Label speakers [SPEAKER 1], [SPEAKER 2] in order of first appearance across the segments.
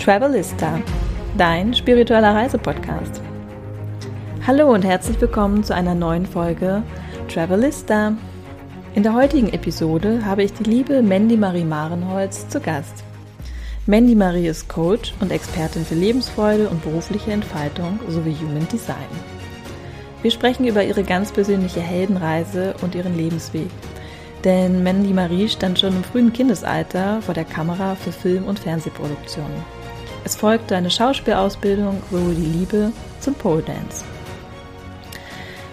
[SPEAKER 1] Travelista, dein spiritueller Reisepodcast. Hallo und herzlich willkommen zu einer neuen Folge Travelista. In der heutigen Episode habe ich die liebe Mandy Marie Marenholz zu Gast. Mandy Marie ist Coach und Expertin für Lebensfreude und berufliche Entfaltung sowie Human Design. Wir sprechen über ihre ganz persönliche Heldenreise und ihren Lebensweg. Denn Mandy Marie stand schon im frühen Kindesalter vor der Kamera für Film- und Fernsehproduktionen. Es folgte eine Schauspielausbildung sowie die Liebe zum Pole Dance.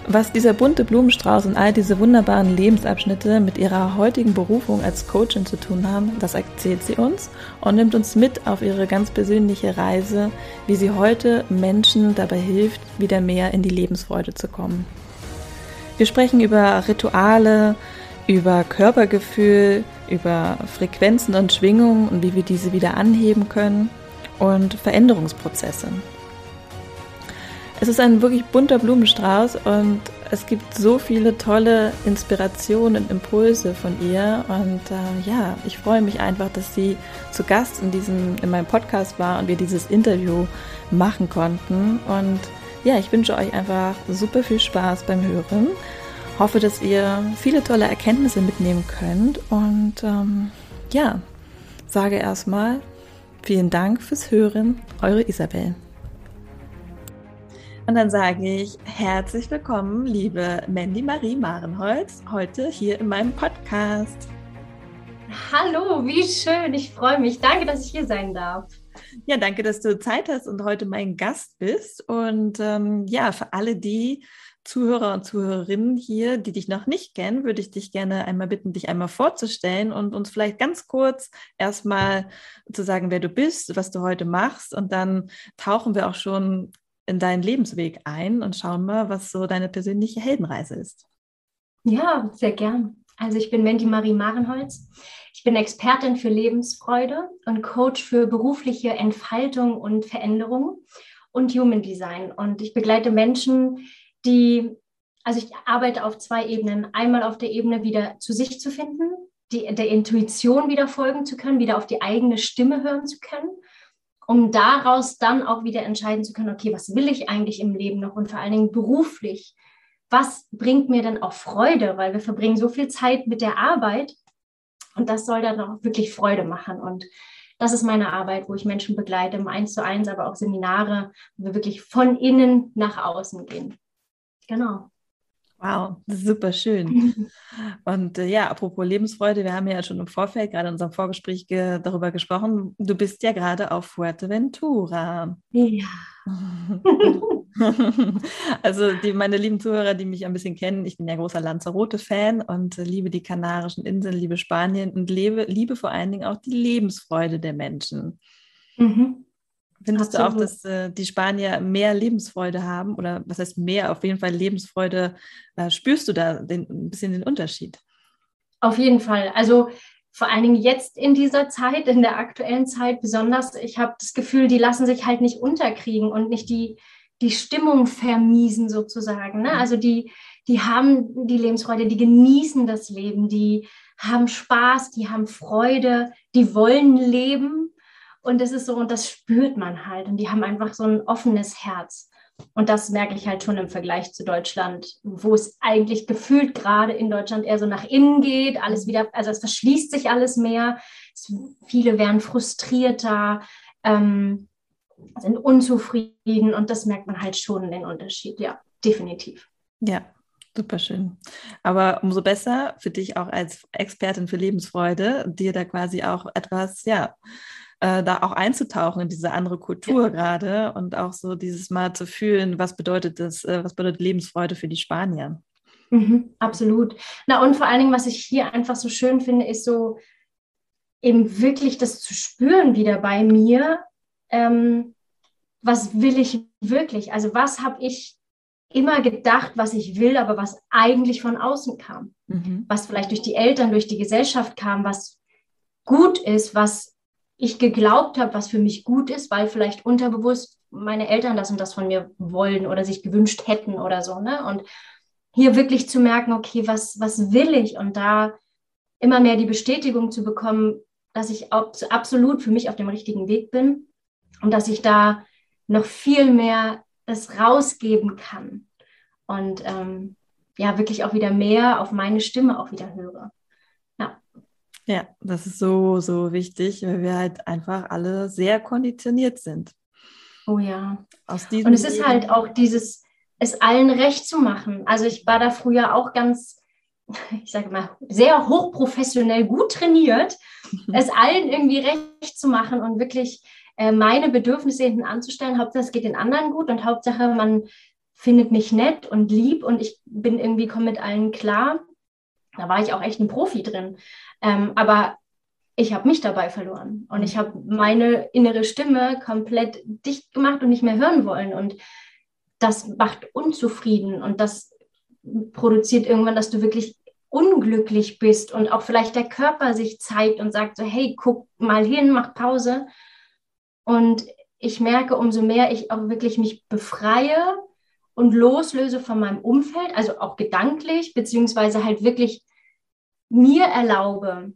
[SPEAKER 1] Was dieser bunte Blumenstrauß und all diese wunderbaren Lebensabschnitte mit ihrer heutigen Berufung als Coachin zu tun haben, das erzählt sie uns und nimmt uns mit auf ihre ganz persönliche Reise, wie sie heute Menschen dabei hilft, wieder mehr in die Lebensfreude zu kommen. Wir sprechen über Rituale, über Körpergefühl, über Frequenzen und Schwingungen und wie wir diese wieder anheben können und Veränderungsprozesse. Es ist ein wirklich bunter Blumenstrauß und es gibt so viele tolle Inspirationen und Impulse von ihr. Und äh, ja, ich freue mich einfach, dass sie zu Gast in, diesem, in meinem Podcast war und wir dieses Interview machen konnten. Und ja, ich wünsche euch einfach super viel Spaß beim Hören. Hoffe, dass ihr viele tolle Erkenntnisse mitnehmen könnt. Und ähm, ja, sage erstmal vielen Dank fürs Hören. Eure Isabel. Und dann sage ich herzlich willkommen, liebe Mandy Marie Marenholz, heute hier in meinem Podcast.
[SPEAKER 2] Hallo, wie schön, ich freue mich. Danke, dass ich hier sein darf.
[SPEAKER 1] Ja, danke, dass du Zeit hast und heute mein Gast bist. Und ähm, ja, für alle die Zuhörer und Zuhörerinnen hier, die dich noch nicht kennen, würde ich dich gerne einmal bitten, dich einmal vorzustellen und uns vielleicht ganz kurz erstmal zu sagen, wer du bist, was du heute machst. Und dann tauchen wir auch schon in deinen Lebensweg ein und schauen mal, was so deine persönliche Heldenreise ist.
[SPEAKER 2] Ja, sehr gern. Also ich bin Mandy Marie Marenholz. Ich bin Expertin für Lebensfreude und Coach für berufliche Entfaltung und Veränderung und Human Design. Und ich begleite Menschen, die, also ich arbeite auf zwei Ebenen. Einmal auf der Ebene wieder zu sich zu finden, die, der Intuition wieder folgen zu können, wieder auf die eigene Stimme hören zu können um daraus dann auch wieder entscheiden zu können, okay, was will ich eigentlich im Leben noch und vor allen Dingen beruflich? Was bringt mir denn auch Freude? Weil wir verbringen so viel Zeit mit der Arbeit und das soll dann auch wirklich Freude machen. Und das ist meine Arbeit, wo ich Menschen begleite, im Eins zu eins, aber auch Seminare, wo wir wirklich von innen nach außen gehen. Genau.
[SPEAKER 1] Wow, super schön. Und äh, ja, apropos Lebensfreude, wir haben ja schon im Vorfeld, gerade in unserem Vorgespräch ge darüber gesprochen. Du bist ja gerade auf Fuerteventura.
[SPEAKER 2] Ja.
[SPEAKER 1] also die, meine lieben Zuhörer, die mich ein bisschen kennen, ich bin ja großer Lanzarote-Fan und äh, liebe die Kanarischen Inseln, liebe Spanien und lebe, liebe vor allen Dingen auch die Lebensfreude der Menschen. Mhm. Findest Absolut. du auch, dass äh, die Spanier mehr Lebensfreude haben? Oder was heißt mehr? Auf jeden Fall Lebensfreude. Äh, spürst du da den, ein bisschen den Unterschied?
[SPEAKER 2] Auf jeden Fall. Also vor allen Dingen jetzt in dieser Zeit, in der aktuellen Zeit besonders, ich habe das Gefühl, die lassen sich halt nicht unterkriegen und nicht die, die Stimmung vermiesen sozusagen. Ne? Mhm. Also die, die haben die Lebensfreude, die genießen das Leben, die haben Spaß, die haben Freude, die wollen leben und das ist so, und das spürt man halt. Und die haben einfach so ein offenes Herz. Und das merke ich halt schon im Vergleich zu Deutschland, wo es eigentlich gefühlt gerade in Deutschland eher so nach innen geht, alles wieder, also es verschließt sich alles mehr. Es, viele werden frustrierter, ähm, sind unzufrieden und das merkt man halt schon den Unterschied, ja, definitiv.
[SPEAKER 1] Ja, Super schön. Aber umso besser für dich auch als Expertin für Lebensfreude, dir da quasi auch etwas, ja, äh, da auch einzutauchen in diese andere Kultur ja. gerade und auch so dieses Mal zu fühlen, was bedeutet das, äh, was bedeutet Lebensfreude für die Spanier.
[SPEAKER 2] Mhm, absolut. Na und vor allen Dingen, was ich hier einfach so schön finde, ist so eben wirklich das zu spüren wieder bei mir. Ähm, was will ich wirklich? Also was habe ich immer gedacht, was ich will, aber was eigentlich von außen kam? Mhm. Was vielleicht durch die Eltern, durch die Gesellschaft kam, was gut ist, was ich geglaubt habe, was für mich gut ist, weil vielleicht unterbewusst meine Eltern das und das von mir wollen oder sich gewünscht hätten oder so. Ne? Und hier wirklich zu merken, okay, was, was will ich? Und da immer mehr die Bestätigung zu bekommen, dass ich absolut für mich auf dem richtigen Weg bin. und dass ich da noch viel mehr das rausgeben kann und ähm, ja, wirklich auch wieder mehr auf meine Stimme auch wieder höre.
[SPEAKER 1] Ja. Das ist so, so wichtig, weil wir halt einfach alle sehr konditioniert sind.
[SPEAKER 2] Oh ja. Aus diesem und es ist halt auch dieses, es allen recht zu machen. Also ich war da früher auch ganz, ich sage mal, sehr hochprofessionell gut trainiert, es allen irgendwie recht zu machen und wirklich äh, meine Bedürfnisse hinten anzustellen. Hauptsache, es geht den anderen gut und Hauptsache, man findet mich nett und lieb und ich bin irgendwie, komme mit allen klar. Da war ich auch echt ein Profi drin. Ähm, aber ich habe mich dabei verloren und ich habe meine innere Stimme komplett dicht gemacht und nicht mehr hören wollen. Und das macht unzufrieden und das produziert irgendwann, dass du wirklich unglücklich bist und auch vielleicht der Körper sich zeigt und sagt so, hey, guck mal hin, mach Pause. Und ich merke, umso mehr ich auch wirklich mich befreie und loslöse von meinem Umfeld, also auch gedanklich, beziehungsweise halt wirklich mir erlaube,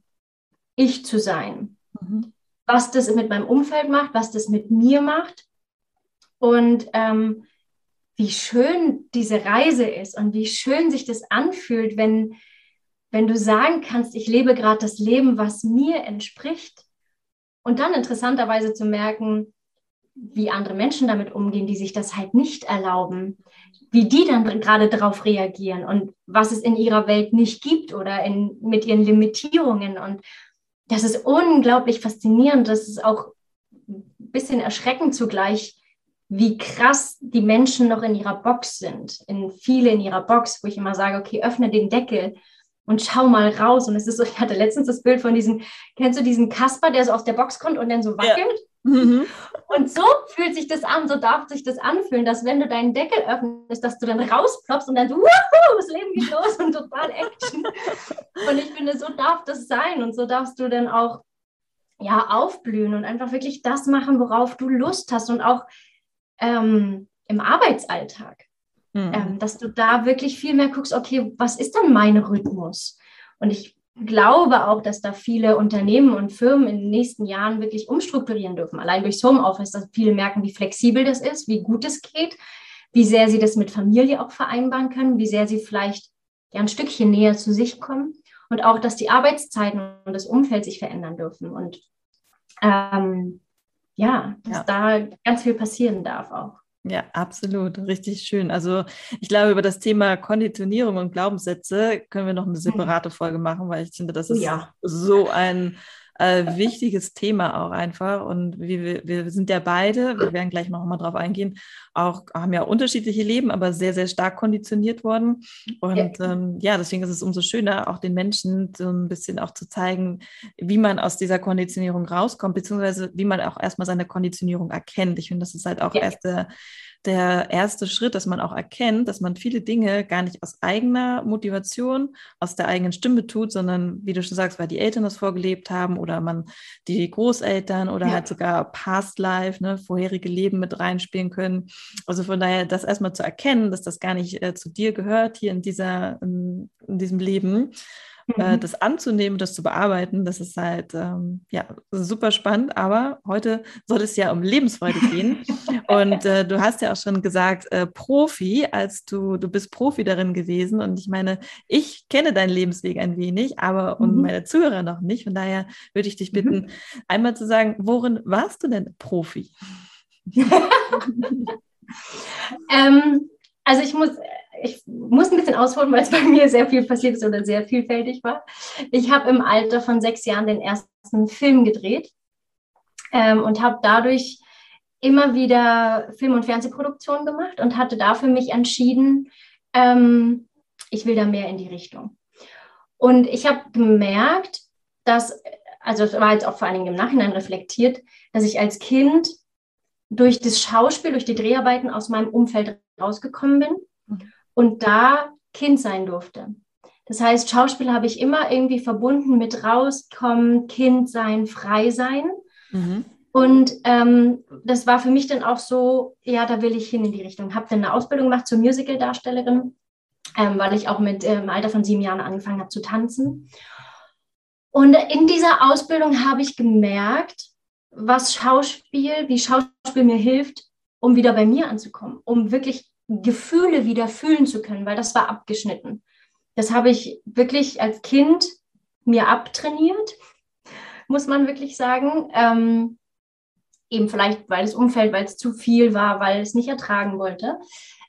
[SPEAKER 2] ich zu sein. Mhm. Was das mit meinem Umfeld macht, was das mit mir macht und ähm, wie schön diese Reise ist und wie schön sich das anfühlt, wenn, wenn du sagen kannst, ich lebe gerade das Leben, was mir entspricht. Und dann interessanterweise zu merken, wie andere Menschen damit umgehen, die sich das halt nicht erlauben, wie die dann gerade darauf reagieren und was es in ihrer Welt nicht gibt oder in, mit ihren Limitierungen. Und das ist unglaublich faszinierend. Das ist auch ein bisschen erschreckend zugleich, wie krass die Menschen noch in ihrer Box sind. In viele in ihrer Box, wo ich immer sage, okay, öffne den Deckel und schau mal raus. Und es ist so, ich hatte letztens das Bild von diesem, kennst du diesen Kasper, der so aus der Box kommt und dann so wackelt? Ja. Mhm. Und so fühlt sich das an, so darf sich das anfühlen, dass wenn du deinen Deckel öffnest, dass du dann rausploppst und dann so, wuhu, das Leben geht los und total Action. Und ich finde, so darf das sein und so darfst du dann auch ja aufblühen und einfach wirklich das machen, worauf du Lust hast und auch ähm, im Arbeitsalltag. Mhm. Ähm, dass du da wirklich viel mehr guckst, okay, was ist denn mein Rhythmus? Und ich glaube auch, dass da viele Unternehmen und Firmen in den nächsten Jahren wirklich umstrukturieren dürfen. Allein durchs Homeoffice, dass viele merken, wie flexibel das ist, wie gut es geht, wie sehr sie das mit Familie auch vereinbaren können, wie sehr sie vielleicht ja ein Stückchen näher zu sich kommen und auch, dass die Arbeitszeiten und das Umfeld sich verändern dürfen und ähm, ja, dass ja. da ganz viel passieren darf auch.
[SPEAKER 1] Ja, absolut. Richtig schön. Also ich glaube, über das Thema Konditionierung und Glaubenssätze können wir noch eine mhm. separate Folge machen, weil ich finde, das ist ja. so ein äh, wichtiges Thema auch einfach. Und wir, wir sind ja beide, wir werden gleich noch mal drauf eingehen, auch haben ja unterschiedliche Leben, aber sehr, sehr stark konditioniert worden. Und ja. Ähm, ja, deswegen ist es umso schöner, auch den Menschen so ein bisschen auch zu zeigen, wie man aus dieser Konditionierung rauskommt, beziehungsweise wie man auch erstmal seine Konditionierung erkennt. Ich finde, das ist halt auch ja. erst der der erste Schritt, dass man auch erkennt, dass man viele Dinge gar nicht aus eigener Motivation, aus der eigenen Stimme tut, sondern wie du schon sagst, weil die Eltern das vorgelebt haben oder man die Großeltern oder ja. halt sogar Past Life, ne, vorherige Leben mit reinspielen können. Also von daher, das erstmal zu erkennen, dass das gar nicht äh, zu dir gehört hier in dieser, in, in diesem Leben äh, mhm. das anzunehmen, das zu bearbeiten, das ist halt ähm, ja super spannend. Aber heute soll es ja um Lebensfreude gehen. und äh, du hast ja auch schon gesagt, äh, Profi, als du, du bist Profi darin gewesen. Und ich meine, ich kenne deinen Lebensweg ein wenig, aber mhm. und meine Zuhörer noch nicht. Von daher würde ich dich bitten, mhm. einmal zu sagen, worin warst du denn Profi?
[SPEAKER 2] ähm, also ich muss ich muss ein bisschen ausholen, weil es bei mir sehr viel passiert ist oder sehr vielfältig war. Ich habe im Alter von sechs Jahren den ersten Film gedreht ähm, und habe dadurch immer wieder Film- und Fernsehproduktionen gemacht und hatte da für mich entschieden, ähm, ich will da mehr in die Richtung. Und ich habe gemerkt, dass, also es war jetzt auch vor allen Dingen im Nachhinein reflektiert, dass ich als Kind durch das Schauspiel, durch die Dreharbeiten aus meinem Umfeld rausgekommen bin und da Kind sein durfte. Das heißt, Schauspiel habe ich immer irgendwie verbunden mit rauskommen, Kind sein, frei sein. Mhm. Und ähm, das war für mich dann auch so, ja, da will ich hin in die Richtung. Habe dann eine Ausbildung gemacht zur Musical-Darstellerin, ähm, weil ich auch mit äh, im Alter von sieben Jahren angefangen habe zu tanzen. Und in dieser Ausbildung habe ich gemerkt, was Schauspiel, wie Schauspiel mir hilft, um wieder bei mir anzukommen, um wirklich Gefühle wieder fühlen zu können, weil das war abgeschnitten. Das habe ich wirklich als Kind mir abtrainiert, muss man wirklich sagen. Ähm, eben vielleicht, weil das Umfeld, weil es zu viel war, weil es nicht ertragen wollte.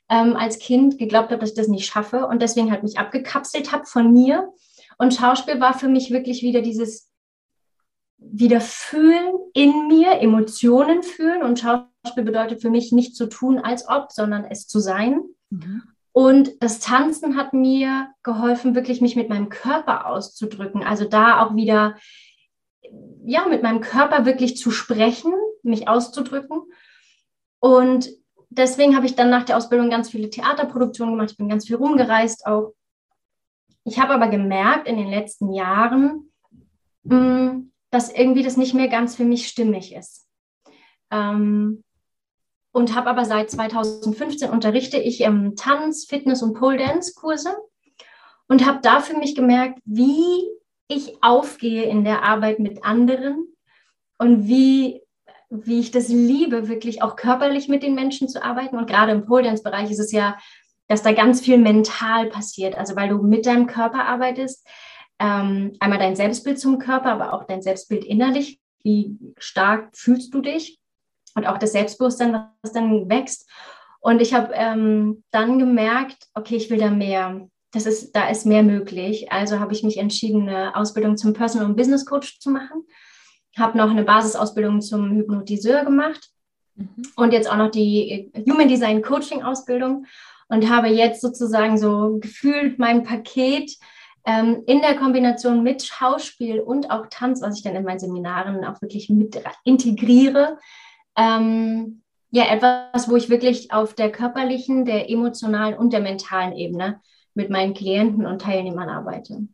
[SPEAKER 2] Ähm, als Kind geglaubt habe, dass ich das nicht schaffe und deswegen halt mich abgekapselt habe von mir. Und Schauspiel war für mich wirklich wieder dieses wieder fühlen in mir, Emotionen fühlen. Und Schauspiel bedeutet für mich nicht zu tun als ob, sondern es zu sein. Mhm. Und das Tanzen hat mir geholfen, wirklich mich mit meinem Körper auszudrücken. Also da auch wieder, ja, mit meinem Körper wirklich zu sprechen, mich auszudrücken. Und deswegen habe ich dann nach der Ausbildung ganz viele Theaterproduktionen gemacht. Ich bin ganz viel rumgereist auch. Ich habe aber gemerkt in den letzten Jahren, hm, dass irgendwie das nicht mehr ganz für mich stimmig ist. Ähm, und habe aber seit 2015 unterrichte ich ähm, Tanz, Fitness und Pole Dance Kurse und habe da für mich gemerkt, wie ich aufgehe in der Arbeit mit anderen und wie, wie ich das liebe, wirklich auch körperlich mit den Menschen zu arbeiten. Und gerade im Pole Dance Bereich ist es ja, dass da ganz viel mental passiert. Also weil du mit deinem Körper arbeitest, ähm, einmal dein Selbstbild zum Körper, aber auch dein Selbstbild innerlich. Wie stark fühlst du dich? Und auch das Selbstbewusstsein, was dann wächst. Und ich habe ähm, dann gemerkt, okay, ich will da mehr. Das ist, da ist mehr möglich. Also habe ich mich entschieden, eine Ausbildung zum Personal- und Business Coach zu machen. Habe noch eine Basisausbildung zum Hypnotiseur gemacht mhm. und jetzt auch noch die Human Design Coaching Ausbildung und habe jetzt sozusagen so gefühlt mein Paket ähm, in der Kombination mit Schauspiel und auch Tanz, was ich dann in meinen Seminaren auch wirklich mit integriere, ähm, ja, etwas, wo ich wirklich auf der körperlichen, der emotionalen und der mentalen Ebene mit meinen Klienten und Teilnehmern arbeite.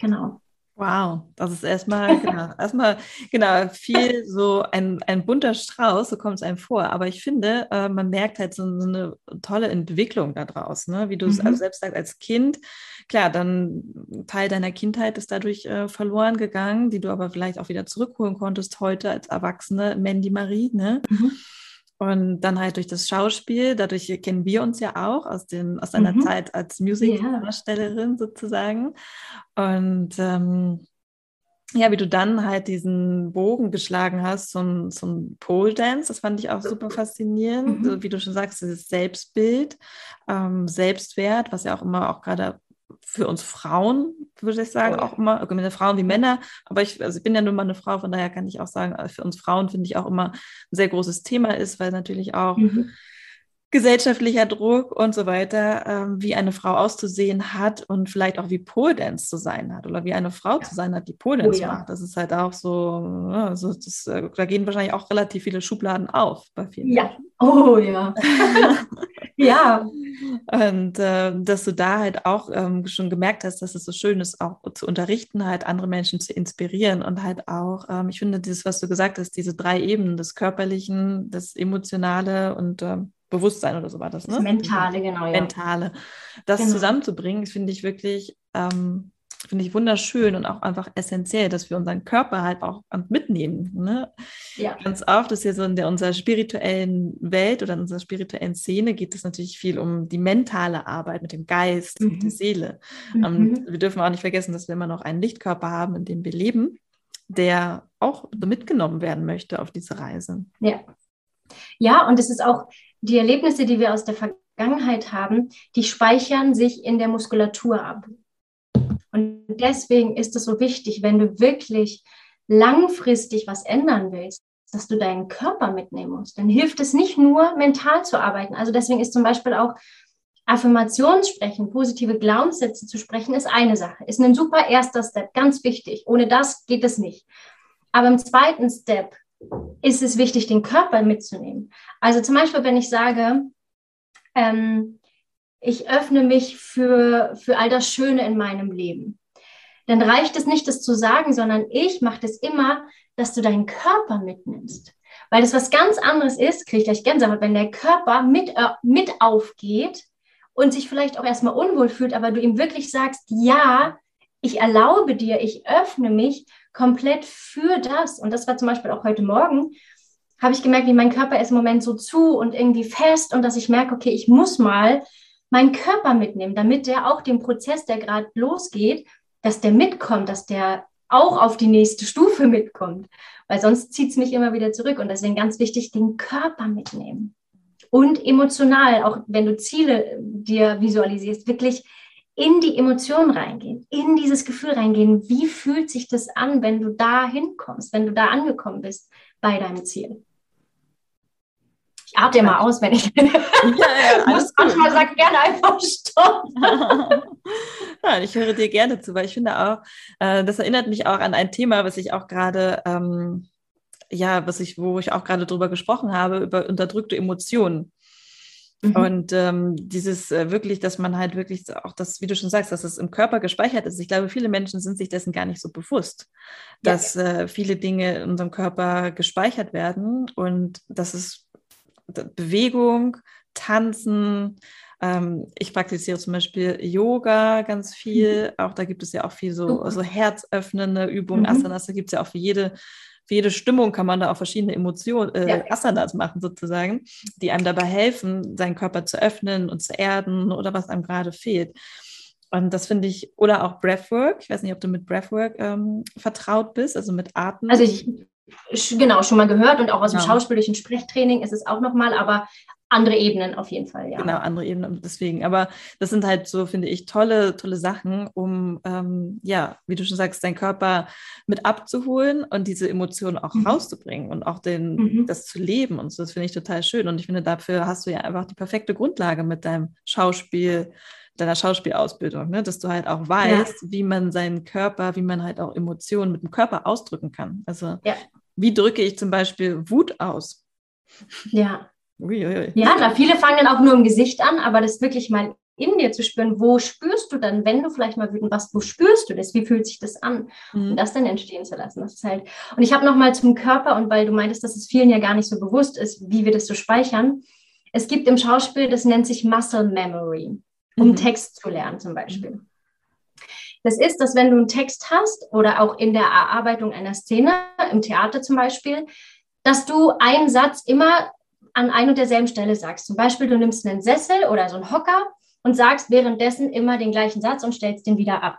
[SPEAKER 2] Genau.
[SPEAKER 1] Wow, das ist erstmal, genau, erstmal, genau, viel so ein, ein bunter Strauß, so kommt es einem vor. Aber ich finde, äh, man merkt halt so, so, eine tolle Entwicklung daraus, ne? Wie du es mhm. also selbst sagst, als Kind, klar, dann Teil deiner Kindheit ist dadurch äh, verloren gegangen, die du aber vielleicht auch wieder zurückholen konntest heute als Erwachsene, Mandy Marie, ne? Mhm. Und dann halt durch das Schauspiel, dadurch kennen wir uns ja auch aus, den, aus deiner mhm. Zeit als Musikdarstellerin yeah. sozusagen. Und ähm, ja, wie du dann halt diesen Bogen geschlagen hast zum, zum Pole Dance, das fand ich auch super faszinierend. Mhm. So, wie du schon sagst, dieses Selbstbild, ähm, Selbstwert, was ja auch immer auch gerade für uns Frauen, würde ich sagen, auch immer, Frauen wie Männer, aber ich, also ich bin ja nun mal eine Frau, von daher kann ich auch sagen, äh, für uns Frauen finde ich auch immer ein sehr großes Thema ist, weil natürlich auch mhm. Gesellschaftlicher Druck und so weiter, ähm, wie eine Frau auszusehen hat und vielleicht auch wie Pole Dance zu sein hat oder wie eine Frau ja. zu sein hat, die Pole Dance oh, ja. macht. Das ist halt auch so, ja, so das, äh, da gehen wahrscheinlich auch relativ viele Schubladen auf bei vielen.
[SPEAKER 2] Ja, Menschen. oh ja. ja.
[SPEAKER 1] Und äh, dass du da halt auch ähm, schon gemerkt hast, dass es so schön ist, auch zu unterrichten, halt andere Menschen zu inspirieren und halt auch, ähm, ich finde, dieses, was du gesagt hast, diese drei Ebenen, das Körperlichen, das Emotionale und ähm, Bewusstsein oder so war das, ne? Das
[SPEAKER 2] Mentale, genau.
[SPEAKER 1] Ja. Mentale. Das genau. zusammenzubringen, finde ich wirklich ähm, finde ich wunderschön und auch einfach essentiell, dass wir unseren Körper halt auch mitnehmen. Ne? Ja. Ganz oft ist ja so in der, unserer spirituellen Welt oder in unserer spirituellen Szene geht es natürlich viel um die mentale Arbeit mit dem Geist, mhm. mit der Seele. Mhm. Um, wir dürfen auch nicht vergessen, dass wir immer noch einen Lichtkörper haben, in dem wir leben, der auch mitgenommen werden möchte auf diese Reise.
[SPEAKER 2] Ja. Ja, und es ist auch die Erlebnisse, die wir aus der Vergangenheit haben, die speichern sich in der Muskulatur ab. Und deswegen ist es so wichtig, wenn du wirklich langfristig was ändern willst, dass du deinen Körper mitnehmen musst. Dann hilft es nicht nur, mental zu arbeiten. Also deswegen ist zum Beispiel auch Affirmationssprechen, positive Glaubenssätze zu sprechen, ist eine Sache, ist ein super erster Step, ganz wichtig. Ohne das geht es nicht. Aber im zweiten Step ist es wichtig, den Körper mitzunehmen. Also zum Beispiel, wenn ich sage, ähm, ich öffne mich für, für all das Schöne in meinem Leben. Dann reicht es nicht, das zu sagen, sondern ich mache das immer, dass du deinen Körper mitnimmst. Weil das was ganz anderes ist, kriege ich gleich Gänsehaut, wenn der Körper mit, äh, mit aufgeht und sich vielleicht auch erstmal unwohl fühlt, aber du ihm wirklich sagst, ja, ich erlaube dir, ich öffne mich komplett für das. Und das war zum Beispiel auch heute Morgen, habe ich gemerkt, wie mein Körper ist im Moment so zu und irgendwie fest und dass ich merke, okay, ich muss mal meinen Körper mitnehmen, damit der auch den Prozess, der gerade losgeht, dass der mitkommt, dass der auch auf die nächste Stufe mitkommt. Weil sonst zieht es mich immer wieder zurück. Und deswegen ganz wichtig, den Körper mitnehmen. Und emotional, auch wenn du Ziele dir visualisierst, wirklich in die Emotion reingehen, in dieses Gefühl reingehen. Wie fühlt sich das an, wenn du da hinkommst, wenn du da angekommen bist bei deinem Ziel? Ich atme mal aus, wenn ich. Ja, ja, alles manchmal sag gerne einfach Stopp.
[SPEAKER 1] ja, ich höre dir gerne zu, weil ich finde auch, äh, das erinnert mich auch an ein Thema, was ich auch gerade, ähm, ja, was ich, wo ich auch gerade drüber gesprochen habe, über unterdrückte Emotionen. Mhm. Und ähm, dieses äh, wirklich, dass man halt wirklich auch das, wie du schon sagst, dass es im Körper gespeichert ist. Ich glaube, viele Menschen sind sich dessen gar nicht so bewusst, dass ja. äh, viele Dinge in unserem Körper gespeichert werden und dass es Bewegung, Tanzen, ähm, ich praktiziere zum Beispiel Yoga ganz viel. Mhm. Auch da gibt es ja auch viel so, so herzöffnende Übungen, mhm. Asanas. Da gibt es ja auch für jede für jede Stimmung kann man da auch verschiedene Emotionen, äh, ja. Asanas machen sozusagen, die einem dabei helfen, seinen Körper zu öffnen und zu erden oder was einem gerade fehlt. Und das finde ich, oder auch Breathwork. Ich weiß nicht, ob du mit Breathwork ähm, vertraut bist, also mit Atmen.
[SPEAKER 2] Also ich, genau, schon mal gehört und auch aus dem genau. schauspielischen Sprechtraining ist es auch nochmal, aber andere Ebenen auf jeden Fall, ja.
[SPEAKER 1] Genau, andere Ebenen deswegen. Aber das sind halt so, finde ich, tolle, tolle Sachen, um, ähm, ja, wie du schon sagst, deinen Körper mit abzuholen und diese Emotionen auch mhm. rauszubringen und auch den, mhm. das zu leben und so. Das finde ich total schön. Und ich finde, dafür hast du ja einfach die perfekte Grundlage mit deinem Schauspiel, deiner Schauspielausbildung, ne? dass du halt auch weißt, ja. wie man seinen Körper, wie man halt auch Emotionen mit dem Körper ausdrücken kann. Also, ja. wie drücke ich zum Beispiel Wut aus?
[SPEAKER 2] Ja. Uiuiui. Ja, klar, viele fangen dann auch nur im Gesicht an, aber das wirklich mal in dir zu spüren, wo spürst du dann, wenn du vielleicht mal wütend warst, wo spürst du das, wie fühlt sich das an? Mhm. Und das dann entstehen zu lassen, das ist halt. Und ich habe nochmal zum Körper und weil du meintest, dass es vielen ja gar nicht so bewusst ist, wie wir das so speichern. Es gibt im Schauspiel, das nennt sich Muscle Memory, um mhm. Text zu lernen zum Beispiel. Das ist, dass wenn du einen Text hast oder auch in der Erarbeitung einer Szene, im Theater zum Beispiel, dass du einen Satz immer an ein und derselben Stelle sagst. Zum Beispiel, du nimmst einen Sessel oder so einen Hocker und sagst währenddessen immer den gleichen Satz und stellst den wieder ab.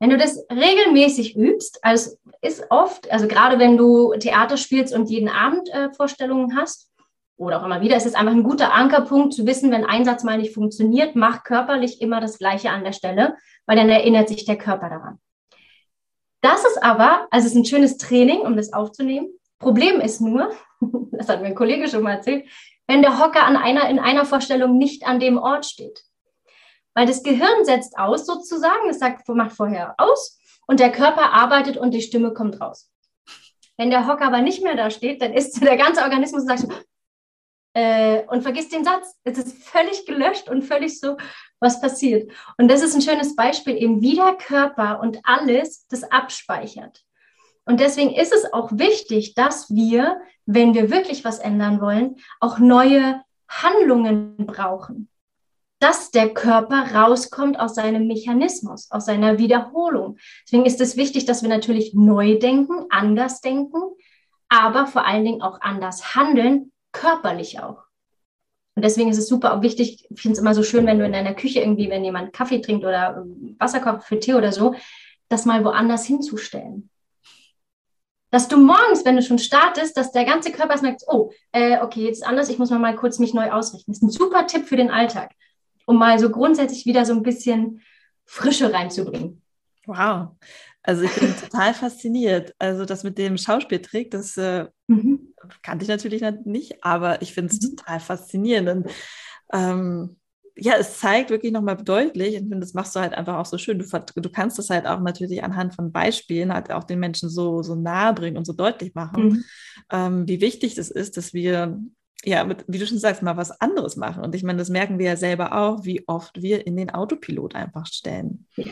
[SPEAKER 2] Wenn du das regelmäßig übst, also ist oft, also gerade wenn du Theater spielst und jeden Abend äh, Vorstellungen hast, oder auch immer wieder, ist es einfach ein guter Ankerpunkt zu wissen, wenn ein Satz mal nicht funktioniert, mach körperlich immer das Gleiche an der Stelle, weil dann erinnert sich der Körper daran. Das ist aber, also es ist ein schönes Training, um das aufzunehmen. Problem ist nur, das hat mir ein Kollege schon mal erzählt, wenn der Hocker an einer, in einer Vorstellung nicht an dem Ort steht. Weil das Gehirn setzt aus sozusagen, es sagt, macht vorher aus und der Körper arbeitet und die Stimme kommt raus. Wenn der Hocker aber nicht mehr da steht, dann ist der ganze Organismus sagt, äh, und vergisst den Satz. Es ist völlig gelöscht und völlig so, was passiert. Und das ist ein schönes Beispiel, eben wie der Körper und alles das abspeichert. Und deswegen ist es auch wichtig, dass wir, wenn wir wirklich was ändern wollen, auch neue Handlungen brauchen. Dass der Körper rauskommt aus seinem Mechanismus, aus seiner Wiederholung. Deswegen ist es wichtig, dass wir natürlich neu denken, anders denken, aber vor allen Dingen auch anders handeln, körperlich auch. Und deswegen ist es super auch wichtig, ich finde es immer so schön, wenn du in deiner Küche irgendwie, wenn jemand Kaffee trinkt oder Wasser kocht für Tee oder so, das mal woanders hinzustellen dass du morgens, wenn du schon startest, dass der ganze Körper merkt, oh, äh, okay, jetzt ist anders, ich muss mal, mal kurz mich neu ausrichten. Das ist ein super Tipp für den Alltag, um mal so grundsätzlich wieder so ein bisschen Frische reinzubringen.
[SPEAKER 1] Wow. Also ich bin total fasziniert. Also das mit dem Schauspieltrick, das äh, mhm. kannte ich natürlich nicht, aber ich finde es mhm. total faszinierend. Und, ähm, ja, es zeigt wirklich nochmal deutlich, und das machst du halt einfach auch so schön. Du, du kannst das halt auch natürlich anhand von Beispielen halt auch den Menschen so, so nahe bringen und so deutlich machen, mhm. ähm, wie wichtig das ist, dass wir, ja, mit, wie du schon sagst, mal was anderes machen. Und ich meine, das merken wir ja selber auch, wie oft wir in den Autopilot einfach stellen. Ja.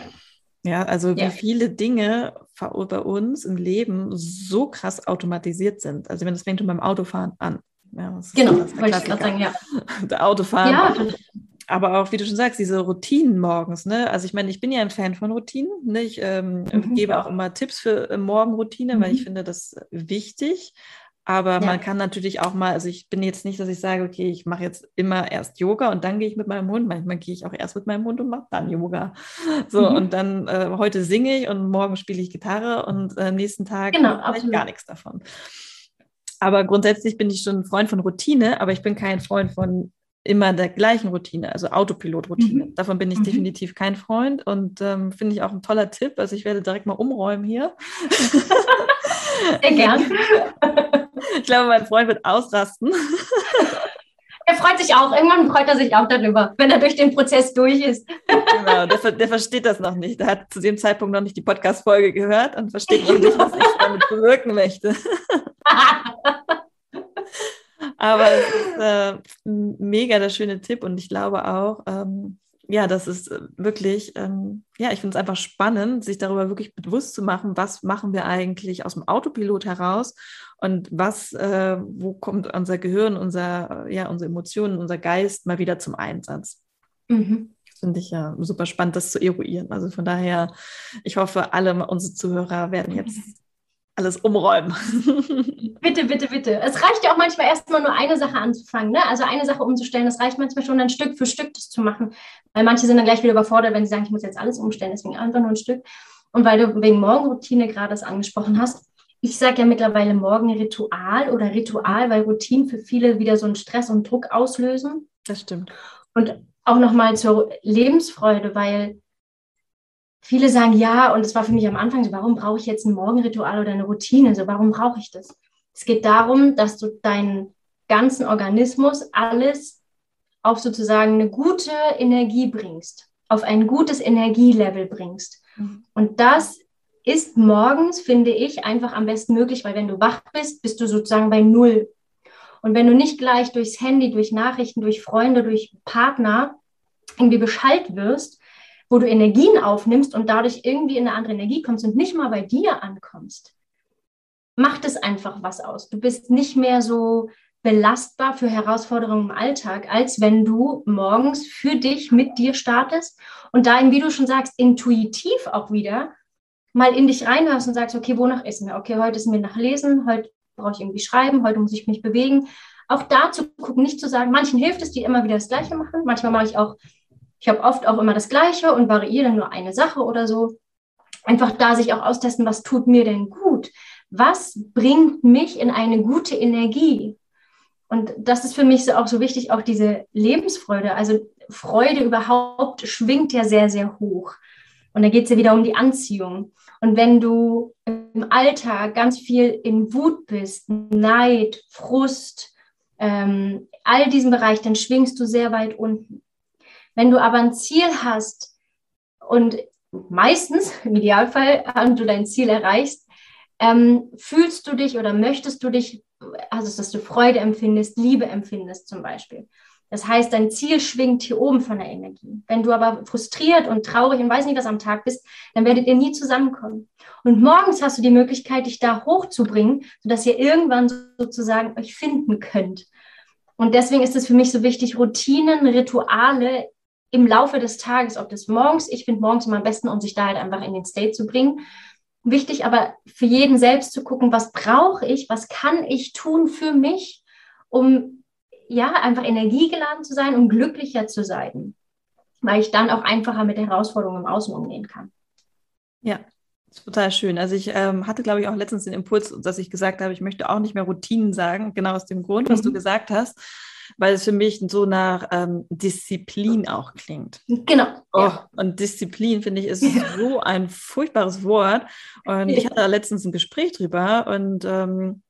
[SPEAKER 1] Ja, also ja. wie viele Dinge bei uns im Leben so krass automatisiert sind. Also wenn das fängt schon beim Autofahren an.
[SPEAKER 2] Ja, genau, wollte ich gerade sagen, ja.
[SPEAKER 1] Der Autofahren. Ja, aber auch, wie du schon sagst, diese Routinen morgens. Ne? Also ich meine, ich bin ja ein Fan von Routinen. Ne? Ich ähm, mhm. gebe auch immer Tipps für äh, Morgenroutine, mhm. weil ich mhm. finde das wichtig. Aber ja. man kann natürlich auch mal, also ich bin jetzt nicht, dass ich sage, okay, ich mache jetzt immer erst Yoga und dann gehe ich mit meinem Hund. Manchmal gehe ich auch erst mit meinem Hund und mache dann Yoga. So, mhm. und dann äh, heute singe ich und morgen spiele ich Gitarre und äh, nächsten Tag genau, ich gar nichts davon. Aber grundsätzlich bin ich schon ein Freund von Routine, aber ich bin kein Freund von immer der gleichen Routine, also Autopilot-Routine. Mhm. Davon bin ich mhm. definitiv kein Freund und ähm, finde ich auch ein toller Tipp. Also ich werde direkt mal umräumen hier.
[SPEAKER 2] Sehr gern.
[SPEAKER 1] Ich glaube, mein Freund wird ausrasten.
[SPEAKER 2] Er freut sich auch. Irgendwann freut er sich auch darüber, wenn er durch den Prozess durch ist.
[SPEAKER 1] Genau, der, der versteht das noch nicht. Der hat zu dem Zeitpunkt noch nicht die Podcast-Folge gehört und versteht noch nicht, was ich damit bewirken möchte. Aber es ist äh, mega der schöne Tipp und ich glaube auch, ähm, ja, das ist äh, wirklich, ähm, ja, ich finde es einfach spannend, sich darüber wirklich bewusst zu machen, was machen wir eigentlich aus dem Autopilot heraus und was, äh, wo kommt unser Gehirn, unser, ja, unsere Emotionen, unser Geist mal wieder zum Einsatz. Mhm. Finde ich ja super spannend, das zu eruieren. Also von daher, ich hoffe, alle unsere Zuhörer werden jetzt alles umräumen.
[SPEAKER 2] bitte, bitte, bitte. Es reicht ja auch manchmal erstmal nur eine Sache anzufangen, ne? Also eine Sache umzustellen. Das reicht manchmal schon dann Stück für Stück das zu machen. Weil manche sind dann gleich wieder überfordert, wenn sie sagen, ich muss jetzt alles umstellen, deswegen einfach nur ein Stück. Und weil du wegen Morgenroutine gerade das angesprochen hast, ich sage ja mittlerweile Morgenritual oder Ritual, weil Routinen für viele wieder so einen Stress und Druck auslösen.
[SPEAKER 1] Das stimmt.
[SPEAKER 2] Und auch nochmal zur Lebensfreude, weil viele sagen, ja, und es war für mich am Anfang so, warum brauche ich jetzt ein Morgenritual oder eine Routine? So, warum brauche ich das? Es geht darum, dass du deinen ganzen Organismus alles auf sozusagen eine gute Energie bringst, auf ein gutes Energielevel bringst. Mhm. Und das ist morgens, finde ich, einfach am besten möglich, weil wenn du wach bist, bist du sozusagen bei Null. Und wenn du nicht gleich durchs Handy, durch Nachrichten, durch Freunde, durch Partner irgendwie Bescheid wirst, wo du Energien aufnimmst und dadurch irgendwie in eine andere Energie kommst und nicht mal bei dir ankommst, macht es einfach was aus. Du bist nicht mehr so belastbar für Herausforderungen im Alltag, als wenn du morgens für dich mit dir startest und da, wie du schon sagst, intuitiv auch wieder mal in dich reinhörst und sagst, okay, wonach ist mir? Okay, heute ist mir nach Lesen, heute brauche ich irgendwie schreiben, heute muss ich mich bewegen. Auch da zu gucken, nicht zu sagen, manchen hilft es, die immer wieder das Gleiche machen. Manchmal mache ich auch ich habe oft auch immer das Gleiche und variiere nur eine Sache oder so. Einfach da sich auch austesten, was tut mir denn gut? Was bringt mich in eine gute Energie? Und das ist für mich so auch so wichtig, auch diese Lebensfreude. Also Freude überhaupt schwingt ja sehr, sehr hoch. Und da geht es ja wieder um die Anziehung. Und wenn du im Alltag ganz viel in Wut bist, Neid, Frust, ähm, all diesen Bereich, dann schwingst du sehr weit unten. Wenn du aber ein Ziel hast und meistens, im Idealfall, und du dein Ziel erreichst, ähm, fühlst du dich oder möchtest du dich, also dass du Freude empfindest, Liebe empfindest zum Beispiel. Das heißt, dein Ziel schwingt hier oben von der Energie. Wenn du aber frustriert und traurig und weiß nicht, was am Tag bist, dann werdet ihr nie zusammenkommen. Und morgens hast du die Möglichkeit, dich da hochzubringen, sodass ihr irgendwann sozusagen euch finden könnt. Und deswegen ist es für mich so wichtig, Routinen, Rituale im Laufe des Tages, ob das morgens, ich finde morgens immer am besten, um sich da halt einfach in den State zu bringen. Wichtig aber für jeden selbst zu gucken, was brauche ich, was kann ich tun für mich, um ja einfach energiegeladen zu sein, um glücklicher zu sein, weil ich dann auch einfacher mit Herausforderungen im Außen umgehen kann.
[SPEAKER 1] Ja, total schön. Also ich ähm, hatte, glaube ich, auch letztens den Impuls, dass ich gesagt habe, ich möchte auch nicht mehr Routinen sagen, genau aus dem Grund, was mhm. du gesagt hast weil es für mich so nach ähm, Disziplin auch klingt.
[SPEAKER 2] Genau.
[SPEAKER 1] Oh, ja. Und Disziplin, finde ich, ist ja. so ein furchtbares Wort. Und ich hatte da letztens ein Gespräch drüber und ähm,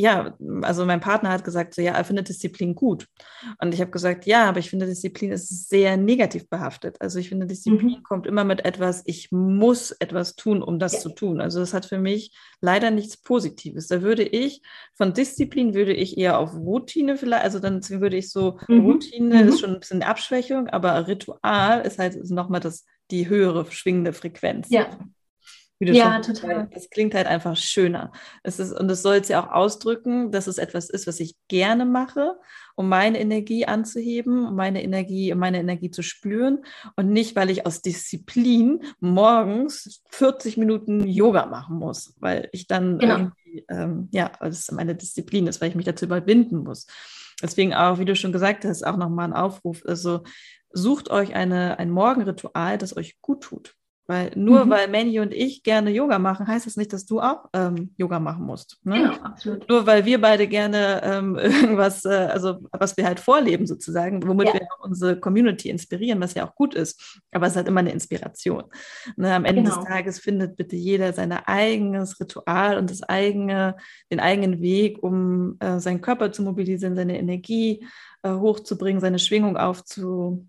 [SPEAKER 1] ja, also mein Partner hat gesagt, so, ja, er findet Disziplin gut. Und ich habe gesagt, ja, aber ich finde, Disziplin ist sehr negativ behaftet. Also ich finde, Disziplin mhm. kommt immer mit etwas, ich muss etwas tun, um das ja. zu tun. Also das hat für mich leider nichts Positives. Da würde ich, von Disziplin würde ich eher auf Routine vielleicht, also dann würde ich so, mhm. Routine mhm. ist schon ein bisschen Abschwächung, aber Ritual ist halt nochmal das, die höhere schwingende Frequenz.
[SPEAKER 2] Ja. Ja, schon, total.
[SPEAKER 1] Das klingt halt einfach schöner. Es ist, und es soll es ja auch ausdrücken, dass es etwas ist, was ich gerne mache, um meine Energie anzuheben, um meine Energie, um meine Energie zu spüren und nicht, weil ich aus Disziplin morgens 40 Minuten Yoga machen muss, weil ich dann genau. irgendwie, ähm, ja, weil es meine Disziplin ist, weil ich mich dazu überwinden muss. Deswegen auch, wie du schon gesagt hast, auch nochmal ein Aufruf. Also sucht euch eine, ein Morgenritual, das euch gut tut. Weil nur mhm. weil Manny und ich gerne Yoga machen, heißt das nicht, dass du auch ähm, Yoga machen musst. Ne? Genau, absolut. Nur weil wir beide gerne ähm, irgendwas, äh, also was wir halt vorleben sozusagen, womit ja. wir unsere Community inspirieren, was ja auch gut ist. Aber es ist halt immer eine Inspiration. Ne? Am Ende genau. des Tages findet bitte jeder sein eigenes Ritual und das eigene, den eigenen Weg, um äh, seinen Körper zu mobilisieren, seine Energie äh, hochzubringen, seine Schwingung aufzu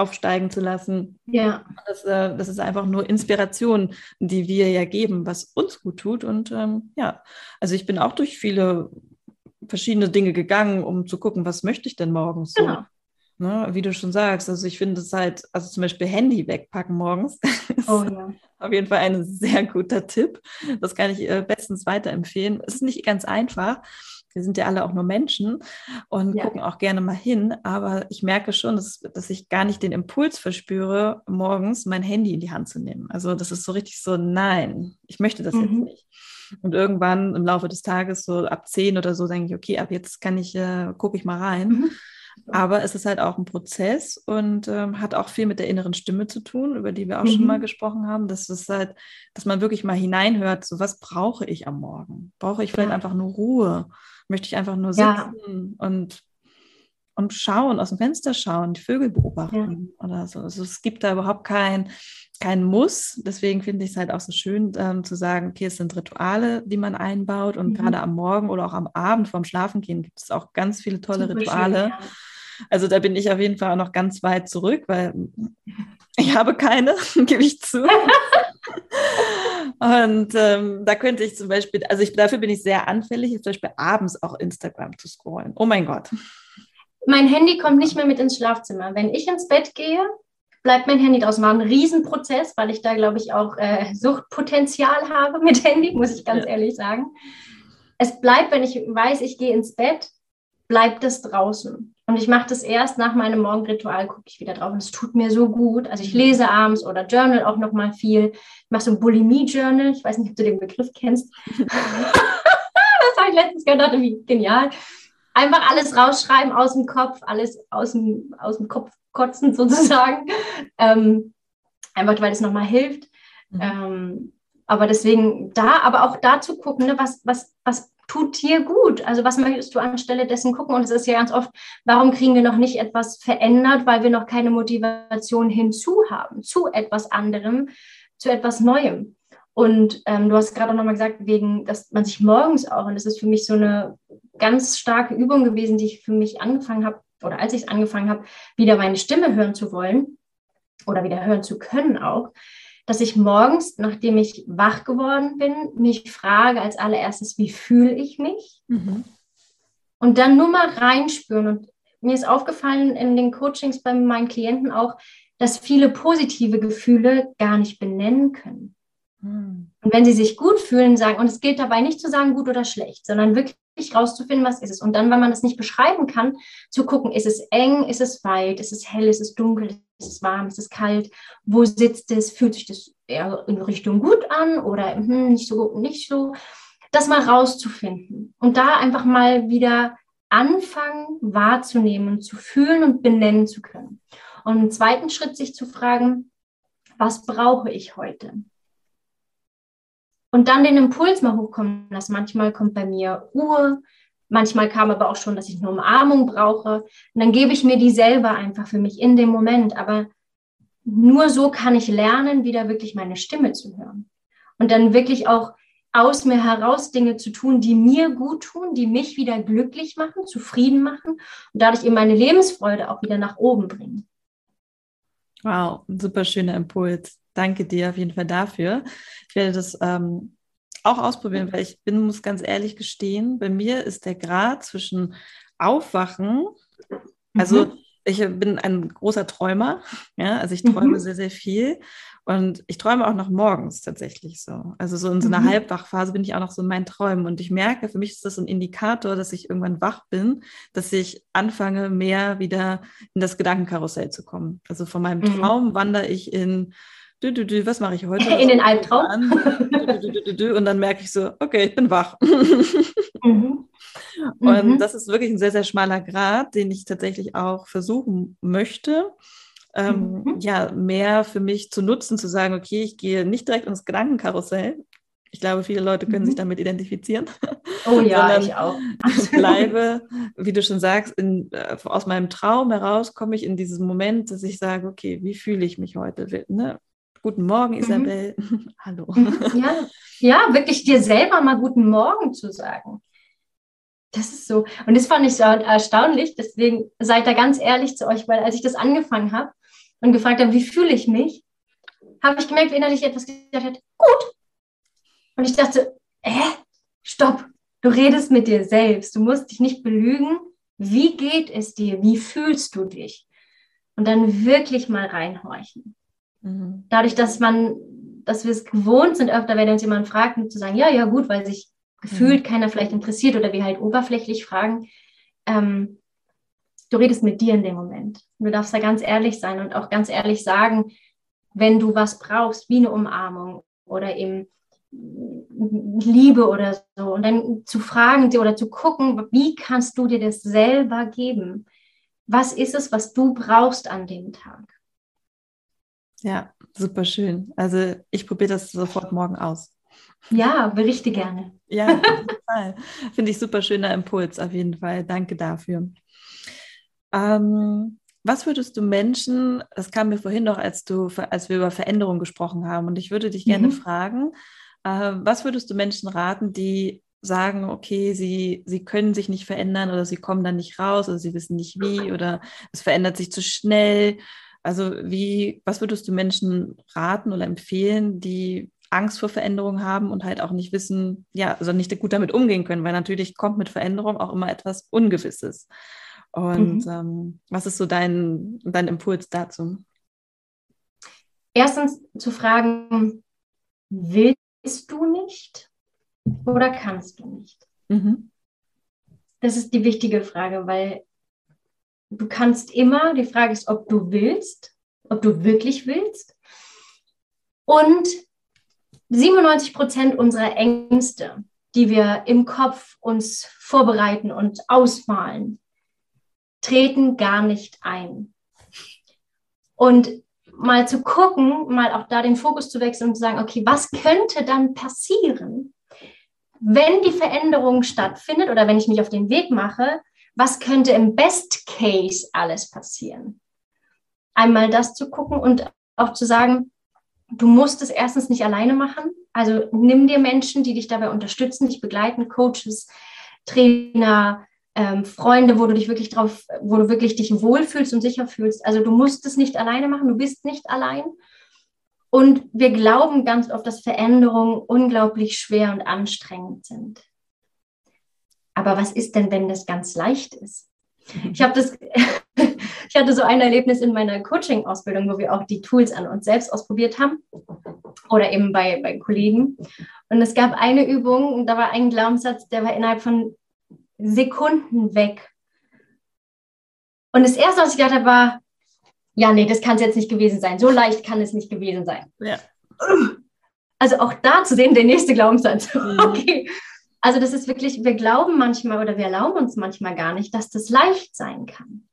[SPEAKER 1] aufsteigen zu lassen. Ja. Das, äh, das, ist einfach nur Inspiration, die wir ja geben, was uns gut tut. Und ähm, ja, also ich bin auch durch viele verschiedene Dinge gegangen, um zu gucken, was möchte ich denn morgens so. Genau. Ne, wie du schon sagst, also ich finde es halt, also zum Beispiel Handy wegpacken morgens, oh, ja. auf jeden Fall ein sehr guter Tipp. Das kann ich äh, bestens weiterempfehlen. Es ist nicht ganz einfach, wir sind ja alle auch nur Menschen und ja. gucken auch gerne mal hin. Aber ich merke schon, dass, dass ich gar nicht den Impuls verspüre, morgens mein Handy in die Hand zu nehmen. Also das ist so richtig so, nein, ich möchte das mhm. jetzt nicht. Und irgendwann im Laufe des Tages, so ab zehn oder so, denke ich, okay, ab jetzt kann ich, äh, gucke ich mal rein. Mhm. Aber es ist halt auch ein Prozess und ähm, hat auch viel mit der inneren Stimme zu tun, über die wir auch mhm. schon mal mhm. gesprochen haben. Das ist halt, dass man wirklich mal hineinhört, so was brauche ich am Morgen? Brauche ich vielleicht ja. einfach nur Ruhe? Möchte ich einfach nur sitzen ja. und, und schauen, aus dem Fenster schauen, die Vögel beobachten ja. oder so. Also es gibt da überhaupt kein, kein Muss. Deswegen finde ich es halt auch so schön ähm, zu sagen, okay, es sind Rituale, die man einbaut und mhm. gerade am Morgen oder auch am Abend vorm Schlafengehen gibt es auch ganz viele tolle Super Rituale. Schön, ja. Also da bin ich auf jeden Fall auch noch ganz weit zurück, weil ich habe keine, gebe ich zu. Und ähm, da könnte ich zum Beispiel, also ich, dafür bin ich sehr anfällig, zum Beispiel abends auch Instagram zu scrollen. Oh mein Gott.
[SPEAKER 2] Mein Handy kommt nicht mehr mit ins Schlafzimmer. Wenn ich ins Bett gehe, bleibt mein Handy draußen. War ein Riesenprozess, weil ich da, glaube ich, auch äh, Suchtpotenzial habe mit Handy, muss ich ganz ja. ehrlich sagen. Es bleibt, wenn ich weiß, ich gehe ins Bett, bleibt es draußen. Und ich mache das erst nach meinem Morgenritual, gucke ich wieder drauf. Und es tut mir so gut. Also ich lese abends oder journal auch noch mal viel. Ich mache so ein Bulimie-Journal. Ich weiß nicht, ob du den Begriff kennst. das habe ich letztens gehört, wie genial. Einfach alles rausschreiben aus dem Kopf, alles aus dem, aus dem Kopf kotzen sozusagen. Ähm, einfach, weil es nochmal hilft. Mhm. Ähm, aber deswegen da, aber auch da zu gucken, ne, was, was, was tut dir gut? Also was möchtest du anstelle dessen gucken? Und es ist ja ganz oft, warum kriegen wir noch nicht etwas verändert, weil wir noch keine Motivation hinzu haben, zu etwas anderem, zu etwas Neuem. Und ähm, du hast gerade auch nochmal gesagt, wegen, dass man sich morgens auch, und das ist für mich so eine ganz starke Übung gewesen, die ich für mich angefangen habe, oder als ich es angefangen habe, wieder meine Stimme hören zu wollen oder wieder hören zu können auch, dass ich morgens, nachdem ich wach geworden bin, mich frage als allererstes, wie fühle ich mich? Mhm. Und dann nur mal reinspüren. Und mir ist aufgefallen in den Coachings bei meinen Klienten auch, dass viele positive Gefühle gar nicht benennen können. Mhm. Und wenn sie sich gut fühlen, sagen, und es gilt dabei nicht zu sagen gut oder schlecht, sondern wirklich rauszufinden, was ist es. Und dann, wenn man das nicht beschreiben kann, zu gucken, ist es eng, ist es weit, ist es hell, ist es dunkel, ist es warm, ist es kalt, wo sitzt es, fühlt sich das eher in Richtung gut an oder hm, nicht so, nicht so. Das mal rauszufinden und da einfach mal wieder anfangen wahrzunehmen, zu fühlen und benennen zu können. Und im zweiten Schritt sich zu fragen, was brauche ich heute? Und dann den Impuls mal hochkommen lassen. Manchmal kommt bei mir Ruhe, manchmal kam aber auch schon, dass ich eine Umarmung brauche. Und dann gebe ich mir die selber einfach für mich in dem Moment. Aber nur so kann ich lernen, wieder wirklich meine Stimme zu hören. Und dann wirklich auch aus mir heraus Dinge zu tun, die mir gut tun, die mich wieder glücklich machen, zufrieden machen und dadurch eben meine Lebensfreude auch wieder nach oben bringen.
[SPEAKER 1] Wow, ein super schöner Impuls danke dir auf jeden Fall dafür. Ich werde das ähm, auch ausprobieren, weil ich bin, muss ganz ehrlich gestehen, bei mir ist der Grad zwischen Aufwachen, also mhm. ich bin ein großer Träumer. Ja, also ich träume mhm. sehr, sehr viel. Und ich träume auch noch morgens tatsächlich so. Also so in so einer mhm. Halbwachphase bin ich auch noch so in meinen Träumen. Und ich merke, für mich ist das ein Indikator, dass ich irgendwann wach bin, dass ich anfange, mehr wieder in das Gedankenkarussell zu kommen. Also von meinem mhm. Traum wandere ich in Du, du, du, was mache ich heute?
[SPEAKER 2] In den Albtraum.
[SPEAKER 1] Und dann merke ich so, okay, ich bin wach. Mhm. Und mhm. das ist wirklich ein sehr, sehr schmaler Grad, den ich tatsächlich auch versuchen möchte, ähm, mhm. ja, mehr für mich zu nutzen, zu sagen, okay, ich gehe nicht direkt ins Gedankenkarussell. Ich glaube, viele Leute können mhm. sich damit identifizieren.
[SPEAKER 2] Oh ja, ich auch.
[SPEAKER 1] ich bleibe, wie du schon sagst, in, äh, aus meinem Traum heraus komme ich in diesen Moment, dass ich sage, okay, wie fühle ich mich heute? Ne? Guten Morgen, mhm. Isabel. Mhm. Hallo.
[SPEAKER 2] Ja, ja, wirklich dir selber mal guten Morgen zu sagen. Das ist so. Und das fand ich so erstaunlich. Deswegen seid da ganz ehrlich zu euch, weil als ich das angefangen habe und gefragt habe, wie fühle ich mich, habe ich gemerkt, wie innerlich etwas gesagt hat, gut. Und ich dachte, hä? Stopp. Du redest mit dir selbst. Du musst dich nicht belügen. Wie geht es dir? Wie fühlst du dich? Und dann wirklich mal reinhorchen. Mhm. Dadurch, dass man, dass wir es gewohnt sind, öfter, wenn uns jemand fragt, zu sagen, ja, ja, gut, weil sich gefühlt mhm. keiner vielleicht interessiert oder wir halt oberflächlich fragen. Ähm, du redest mit dir in dem Moment. Du darfst da ganz ehrlich sein und auch ganz ehrlich sagen, wenn du was brauchst, wie eine Umarmung oder eben Liebe oder so. Und dann zu fragen oder zu gucken, wie kannst du dir das selber geben? Was ist es, was du brauchst an dem Tag?
[SPEAKER 1] Ja, super schön. Also ich probiere das sofort morgen aus.
[SPEAKER 2] Ja, berichte gerne.
[SPEAKER 1] Ja, auf jeden Fall. Finde ich super schöner Impuls, auf jeden Fall. Danke dafür. Ähm, was würdest du Menschen, das kam mir vorhin noch, als, du, als wir über Veränderung gesprochen haben, und ich würde dich gerne mhm. fragen, äh, was würdest du Menschen raten, die sagen, okay, sie, sie können sich nicht verändern oder sie kommen dann nicht raus oder sie wissen nicht wie oder es verändert sich zu schnell also wie, was würdest du Menschen raten oder empfehlen, die Angst vor Veränderung haben und halt auch nicht wissen, ja, also nicht gut damit umgehen können, weil natürlich kommt mit Veränderung auch immer etwas Ungewisses. Und mhm. ähm, was ist so dein, dein Impuls dazu?
[SPEAKER 2] Erstens zu fragen, willst du nicht oder kannst du nicht? Mhm. Das ist die wichtige Frage, weil du kannst immer, die Frage ist, ob du willst, ob du wirklich willst. Und 97 Prozent unserer Ängste, die wir im Kopf uns vorbereiten und ausmalen, treten gar nicht ein. Und mal zu gucken, mal auch da den Fokus zu wechseln und zu sagen, okay, was könnte dann passieren, wenn die Veränderung stattfindet oder wenn ich mich auf den Weg mache, was könnte im Best Case alles passieren? Einmal das zu gucken und auch zu sagen, du musst es erstens nicht alleine machen. Also nimm dir Menschen, die dich dabei unterstützen, dich begleiten, Coaches, Trainer, ähm, Freunde, wo du dich wirklich drauf, wo du wirklich dich wohlfühlst und sicher fühlst. Also du musst es nicht alleine machen, du bist nicht allein. Und wir glauben ganz oft, dass Veränderungen unglaublich schwer und anstrengend sind. Aber was ist denn, wenn das ganz leicht ist? Mhm. Ich habe das, ich hatte so ein Erlebnis in meiner Coaching-Ausbildung, wo wir auch die Tools an uns selbst ausprobiert haben oder eben bei, bei Kollegen. Und es gab eine Übung und da war ein Glaubenssatz, der war innerhalb von Sekunden weg. Und das erste, was ich gedacht habe, war, ja, nee, das kann es jetzt nicht gewesen sein. So leicht kann es nicht gewesen sein. Ja. Also auch da zu sehen, der nächste Glaubenssatz. Mhm. Okay, also das ist wirklich, wir glauben manchmal oder wir erlauben uns manchmal gar nicht, dass das leicht sein kann.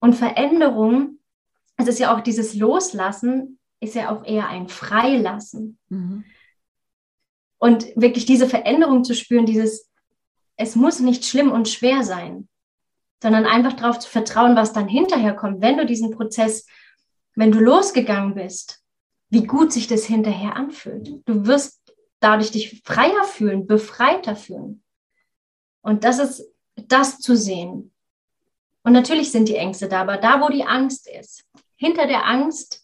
[SPEAKER 2] Und Veränderung, es ist ja auch dieses Loslassen, ist ja auch eher ein Freilassen. Mhm. Und wirklich diese Veränderung zu spüren, dieses, es muss nicht schlimm und schwer sein, sondern einfach darauf zu vertrauen, was dann hinterher kommt, wenn du diesen Prozess, wenn du losgegangen bist, wie gut sich das hinterher anfühlt. Du wirst dadurch dich freier fühlen, befreiter fühlen. Und das ist das zu sehen. Und natürlich sind die Ängste da, aber da, wo die Angst ist, hinter der Angst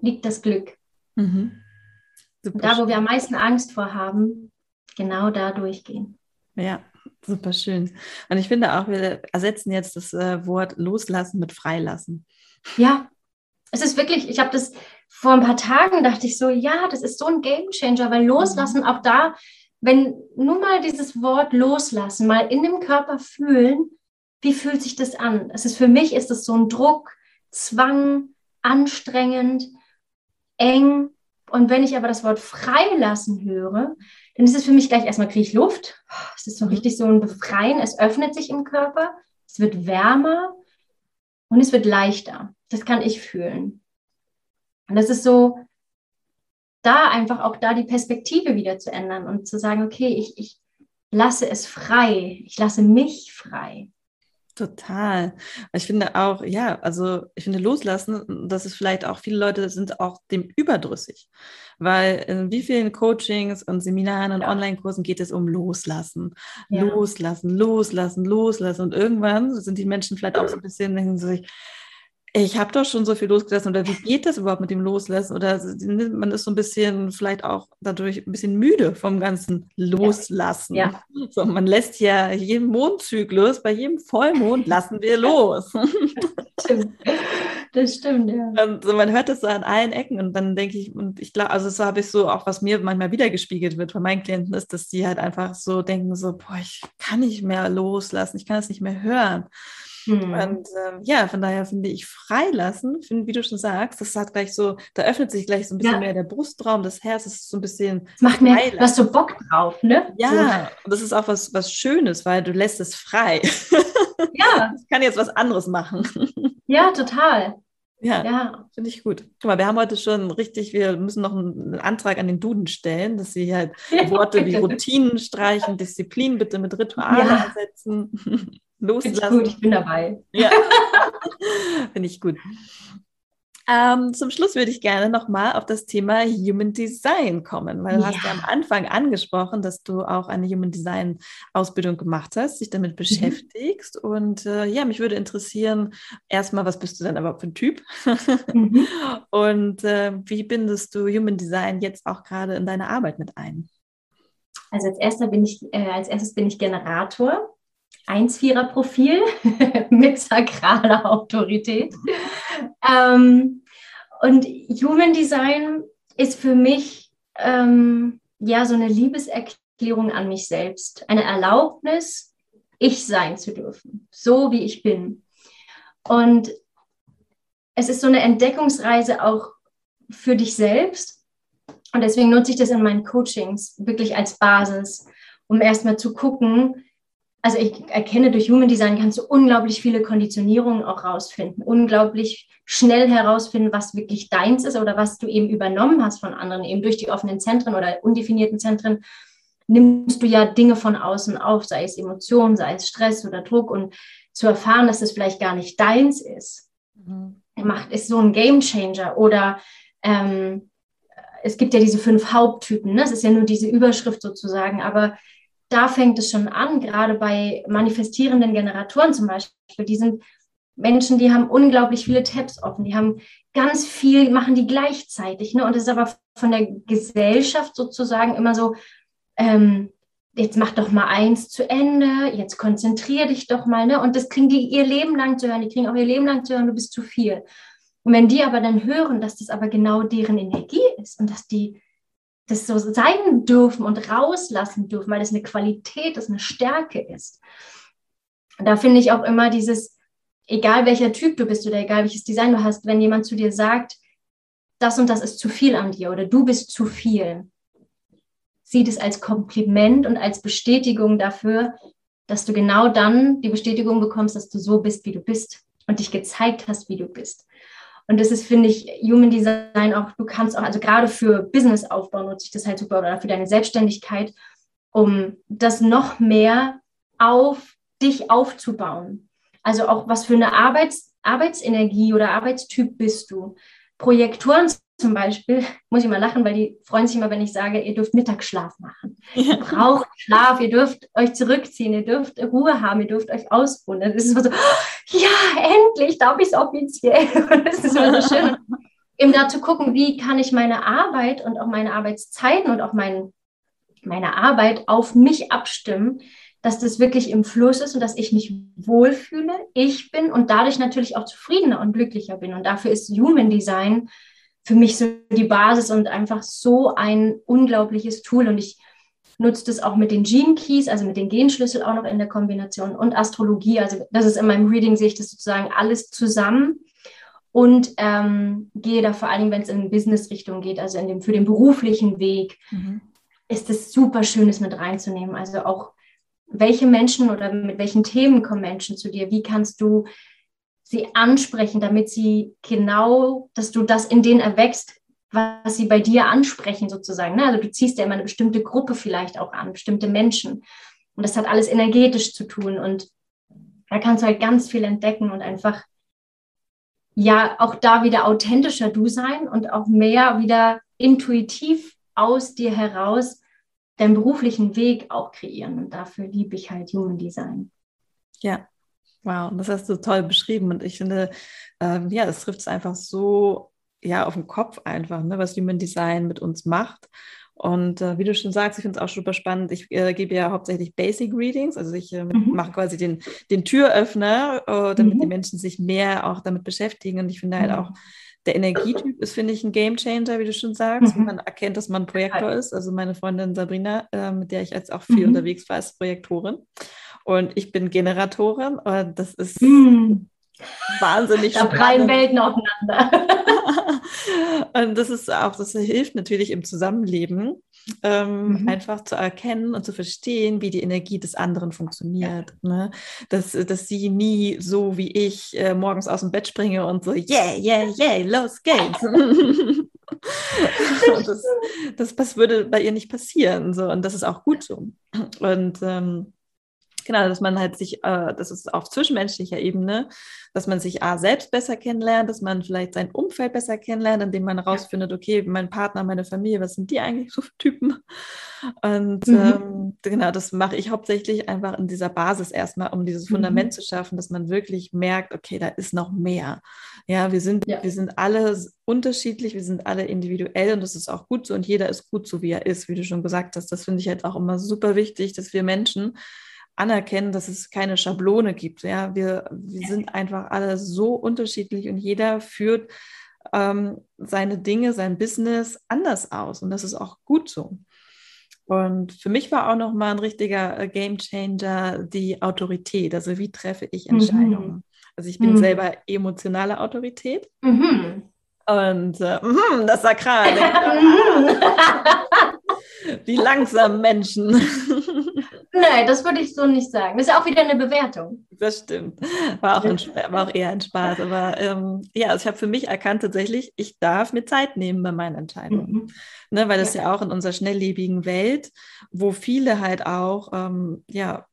[SPEAKER 2] liegt das Glück. Mhm. da, wo wir am meisten Angst vor haben, genau da durchgehen.
[SPEAKER 1] Ja, Super schön. Und ich finde auch, wir ersetzen jetzt das äh, Wort loslassen mit freilassen.
[SPEAKER 2] Ja, es ist wirklich, ich habe das vor ein paar Tagen dachte ich so, ja, das ist so ein Game Changer, weil loslassen mhm. auch da, wenn nur mal dieses Wort loslassen, mal in dem Körper fühlen, wie fühlt sich das an? Es ist für mich ist es so ein Druck, Zwang, anstrengend, eng. Und wenn ich aber das Wort freilassen höre, dann ist es für mich gleich erstmal kriege ich Luft. Es ist so mhm. richtig so ein Befreien. Es öffnet sich im Körper. Es wird wärmer und es wird leichter. Das kann ich fühlen. Und das ist so, da einfach auch da die Perspektive wieder zu ändern und zu sagen, okay, ich, ich lasse es frei. Ich lasse mich frei.
[SPEAKER 1] Total. Ich finde auch, ja, also ich finde loslassen, das ist vielleicht auch, viele Leute sind auch dem überdrüssig, weil in wie vielen Coachings und Seminaren und ja. Online-Kursen geht es um Loslassen, ja. Loslassen, Loslassen, Loslassen und irgendwann sind die Menschen vielleicht auch so ein bisschen, denken sie sich, ich habe doch schon so viel losgelassen oder wie geht das überhaupt mit dem Loslassen? Oder man ist so ein bisschen vielleicht auch dadurch ein bisschen müde vom ganzen Loslassen. Ja. So, man lässt ja jeden Mondzyklus, bei jedem Vollmond lassen wir los.
[SPEAKER 2] stimmt. Das stimmt, ja.
[SPEAKER 1] Und so, man hört das so an allen Ecken und dann denke ich, und ich glaube, also so habe ich so auch, was mir manchmal wiedergespiegelt wird von meinen Klienten, ist, dass die halt einfach so denken, so, boah, ich kann nicht mehr loslassen, ich kann es nicht mehr hören. Mhm. Und ähm, ja, von daher finde ich freilassen, find, wie du schon sagst, das hat gleich so, da öffnet sich gleich so ein bisschen ja. mehr der Brustraum, das Herz ist so ein bisschen.
[SPEAKER 2] Macht mir, du hast so Bock drauf, ne?
[SPEAKER 1] Ja, so. und das ist auch was, was Schönes, weil du lässt es frei. Ja. ich kann jetzt was anderes machen.
[SPEAKER 2] Ja, total.
[SPEAKER 1] Ja, ja. finde ich gut. Guck mal, wir haben heute schon richtig, wir müssen noch einen Antrag an den Duden stellen, dass sie halt ja, Worte wie Routinen streichen, Disziplin bitte mit Ritualen ja. ersetzen.
[SPEAKER 2] Loslassen. Gut, ich bin dabei.
[SPEAKER 1] Ja, finde ich gut. Ähm, zum Schluss würde ich gerne nochmal auf das Thema Human Design kommen, weil du ja. hast ja am Anfang angesprochen, dass du auch eine Human Design Ausbildung gemacht hast, dich damit mhm. beschäftigst. Mhm. Und äh, ja, mich würde interessieren, erstmal, was bist du denn überhaupt für ein Typ? Mhm. Und äh, wie bindest du Human Design jetzt auch gerade in deine Arbeit mit ein?
[SPEAKER 2] Also als erster bin ich, äh, als erstes bin ich Generator. 1-4er-Profil mit sakraler Autorität. Ähm, und Human Design ist für mich ähm, ja so eine Liebeserklärung an mich selbst, eine Erlaubnis, ich sein zu dürfen, so wie ich bin. Und es ist so eine Entdeckungsreise auch für dich selbst. Und deswegen nutze ich das in meinen Coachings wirklich als Basis, um erstmal zu gucken, also ich erkenne durch Human Design kannst du unglaublich viele Konditionierungen auch rausfinden, unglaublich schnell herausfinden, was wirklich deins ist oder was du eben übernommen hast von anderen, eben durch die offenen Zentren oder undefinierten Zentren nimmst du ja Dinge von außen auf, sei es Emotionen, sei es Stress oder Druck und zu erfahren, dass das vielleicht gar nicht deins ist, mhm. macht ist so ein Game Changer oder ähm, es gibt ja diese fünf Haupttypen, ne? das ist ja nur diese Überschrift sozusagen, aber da fängt es schon an, gerade bei manifestierenden Generatoren zum Beispiel. Die sind Menschen, die haben unglaublich viele Tabs offen, die haben ganz viel, machen die gleichzeitig. Ne? Und es ist aber von der Gesellschaft sozusagen immer so, ähm, jetzt mach doch mal eins zu Ende, jetzt konzentrier dich doch mal. Ne? Und das kriegen die ihr Leben lang zu hören, die kriegen auch ihr Leben lang zu hören, du bist zu viel. Und wenn die aber dann hören, dass das aber genau deren Energie ist und dass die das so sein dürfen und rauslassen dürfen, weil das eine Qualität ist, eine Stärke ist. Und da finde ich auch immer dieses, egal welcher Typ du bist oder egal welches Design du hast, wenn jemand zu dir sagt, das und das ist zu viel an dir oder du bist zu viel, sieht es als Kompliment und als Bestätigung dafür, dass du genau dann die Bestätigung bekommst, dass du so bist, wie du bist und dich gezeigt hast, wie du bist. Und das ist, finde ich, Human Design auch, du kannst auch, also gerade für Businessaufbau nutze ich das halt super oder für deine Selbstständigkeit, um das noch mehr auf dich aufzubauen. Also auch was für eine Arbeits, Arbeitsenergie oder Arbeitstyp bist du. Projektoren zum Beispiel, muss ich mal lachen, weil die freuen sich immer, wenn ich sage, ihr dürft Mittagsschlaf machen. Ihr braucht Schlaf, ihr dürft euch zurückziehen, ihr dürft Ruhe haben, ihr dürft euch ausruhen. Das ist immer so, ja, endlich darf ich es offiziell. Und das ist immer so schön. Eben da zu gucken, wie kann ich meine Arbeit und auch meine Arbeitszeiten und auch mein, meine Arbeit auf mich abstimmen, dass das wirklich im Fluss ist und dass ich mich wohlfühle, ich bin und dadurch natürlich auch zufriedener und glücklicher bin. Und dafür ist Human Design für mich so die Basis und einfach so ein unglaubliches Tool. Und ich nutze das auch mit den Gene Keys, also mit den Genschlüssel auch noch in der Kombination und Astrologie. Also das ist in meinem Reading, sehe ich das sozusagen alles zusammen und ähm, gehe da vor allem, wenn es in Business-Richtung geht, also in dem, für den beruflichen Weg, mhm. ist es super schön, es mit reinzunehmen. Also auch welche Menschen oder mit welchen Themen kommen Menschen zu dir? Wie kannst du sie ansprechen, damit sie genau, dass du das in denen erwächst, was sie bei dir ansprechen sozusagen. Ne? Also du ziehst ja immer eine bestimmte Gruppe vielleicht auch an, bestimmte Menschen. Und das hat alles energetisch zu tun. Und da kannst du halt ganz viel entdecken und einfach ja auch da wieder authentischer du sein und auch mehr wieder intuitiv aus dir heraus deinen beruflichen Weg auch kreieren. Und dafür liebe ich halt Human Design.
[SPEAKER 1] Ja, wow, das hast du toll beschrieben. Und ich finde, ähm, ja, das trifft es einfach so ja auf den Kopf einfach, ne, was Human Design mit uns macht. Und äh, wie du schon sagst, ich finde es auch super spannend. Ich äh, gebe ja hauptsächlich Basic Readings, also ich äh, mhm. mache quasi den, den Türöffner, äh, damit mhm. die Menschen sich mehr auch damit beschäftigen. Und ich finde halt mhm. auch, der Energietyp ist, finde ich, ein Game Changer, wie du schon sagst. Mhm. Man erkennt, dass man Projektor ist. Also meine Freundin Sabrina, äh, mit der ich jetzt auch viel mhm. unterwegs war, ist Projektorin. Und ich bin Generatorin. Und das ist mhm. wahnsinnig
[SPEAKER 2] da spannend. Da prallen Welten aufeinander.
[SPEAKER 1] und das ist auch, das hilft natürlich im Zusammenleben, ähm, mhm. einfach zu erkennen und zu verstehen, wie die Energie des anderen funktioniert. Ja. Ne? Dass, dass sie nie so wie ich äh, morgens aus dem Bett springe und so, yeah, yeah, yeah, los geht's. das, das, das würde bei ihr nicht passieren. So. Und das ist auch gut so. Und ähm, genau, dass man halt sich, äh, das ist auf zwischenmenschlicher Ebene, dass man sich A, selbst besser kennenlernt, dass man vielleicht sein Umfeld besser kennenlernt, indem man herausfindet, okay, mein Partner, meine Familie, was sind die eigentlich so für Typen? Und mhm. ähm, genau, das mache ich hauptsächlich einfach in dieser Basis erstmal, um dieses Fundament mhm. zu schaffen, dass man wirklich merkt, okay, da ist noch mehr. Ja, wir sind, ja. wir sind alle unterschiedlich, wir sind alle individuell und das ist auch gut so und jeder ist gut so, wie er ist, wie du schon gesagt hast. Das finde ich halt auch immer super wichtig, dass wir Menschen anerkennen, dass es keine Schablone gibt. Ja, wir, wir sind einfach alle so unterschiedlich und jeder führt ähm, seine Dinge, sein Business anders aus und das ist auch gut so. Und für mich war auch noch mal ein richtiger äh, Game Changer die Autorität. Also wie treffe ich Entscheidungen? Mhm. Also ich bin mhm. selber emotionale Autorität. Mhm. Und äh, mhm, das Sakral. die langsamen Menschen.
[SPEAKER 2] Nein, das würde ich so nicht sagen. Das ist auch wieder eine Bewertung.
[SPEAKER 1] Das stimmt. War auch, ein, war auch eher ein Spaß. Aber ähm, ja, also ich habe für mich erkannt tatsächlich, ich darf mir Zeit nehmen bei meinen Entscheidungen. Mhm. Ne, weil das ja. ja auch in unserer schnelllebigen Welt, wo viele halt auch ja, ja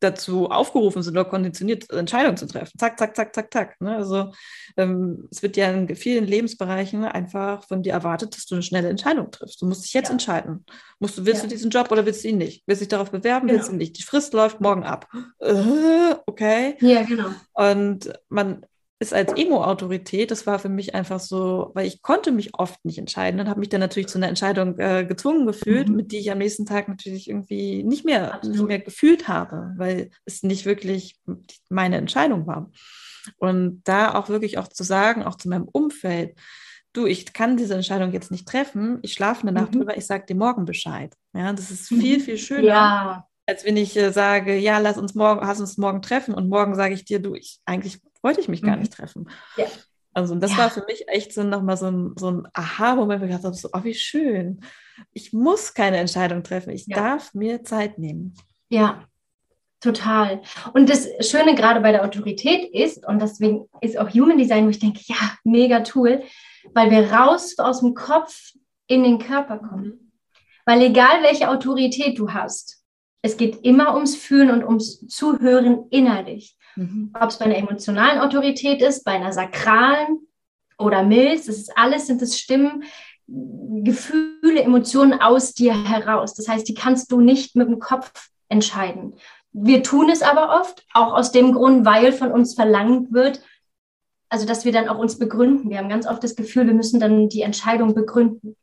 [SPEAKER 1] dazu aufgerufen sind oder konditioniert, Entscheidungen zu treffen. Zack, zack, zack, zack, zack. Ne? Also ähm, es wird ja in vielen Lebensbereichen einfach von dir erwartet, dass du eine schnelle Entscheidung triffst. Du musst dich jetzt ja. entscheiden. Musst du, willst ja. du diesen Job oder willst du ihn nicht? Willst du dich darauf bewerben, genau. willst du ihn nicht? Die Frist läuft morgen ab. Äh, okay.
[SPEAKER 2] Ja, genau.
[SPEAKER 1] Und man ist als Emo-Autorität, das war für mich einfach so, weil ich konnte mich oft nicht entscheiden und habe mich dann natürlich zu einer Entscheidung äh, gezwungen gefühlt, mhm. mit die ich am nächsten Tag natürlich irgendwie nicht mehr, nicht mehr gefühlt habe, weil es nicht wirklich meine Entscheidung war. Und da auch wirklich auch zu sagen, auch zu meinem Umfeld, du, ich kann diese Entscheidung jetzt nicht treffen, ich schlafe eine Nacht mhm. drüber, ich sage dir morgen Bescheid. Ja, das ist viel, mhm. viel schöner. Ja als wenn ich äh, sage, ja, lass uns morgen, lass uns morgen treffen und morgen sage ich dir, du, ich eigentlich wollte ich mich gar mhm. nicht treffen. Ja. Also das ja. war für mich echt so nochmal so ein, so ein Aha-Moment, wo ich gedacht habe, so, oh, wie schön. Ich muss keine Entscheidung treffen. Ich ja. darf mir Zeit nehmen.
[SPEAKER 2] Ja, total. Und das Schöne gerade bei der Autorität ist, und deswegen ist auch Human Design, wo ich denke, ja, mega Tool, weil wir raus aus dem Kopf in den Körper kommen. Mhm. Weil egal welche Autorität du hast, es geht immer ums Fühlen und ums Zuhören innerlich. Mhm. Ob es bei einer emotionalen Autorität ist, bei einer sakralen oder Milz, das ist alles, sind es Stimmen, Gefühle, Emotionen aus dir heraus. Das heißt, die kannst du nicht mit dem Kopf entscheiden. Wir tun es aber oft, auch aus dem Grund, weil von uns verlangt wird, also dass wir dann auch uns begründen. Wir haben ganz oft das Gefühl, wir müssen dann die Entscheidung begründen.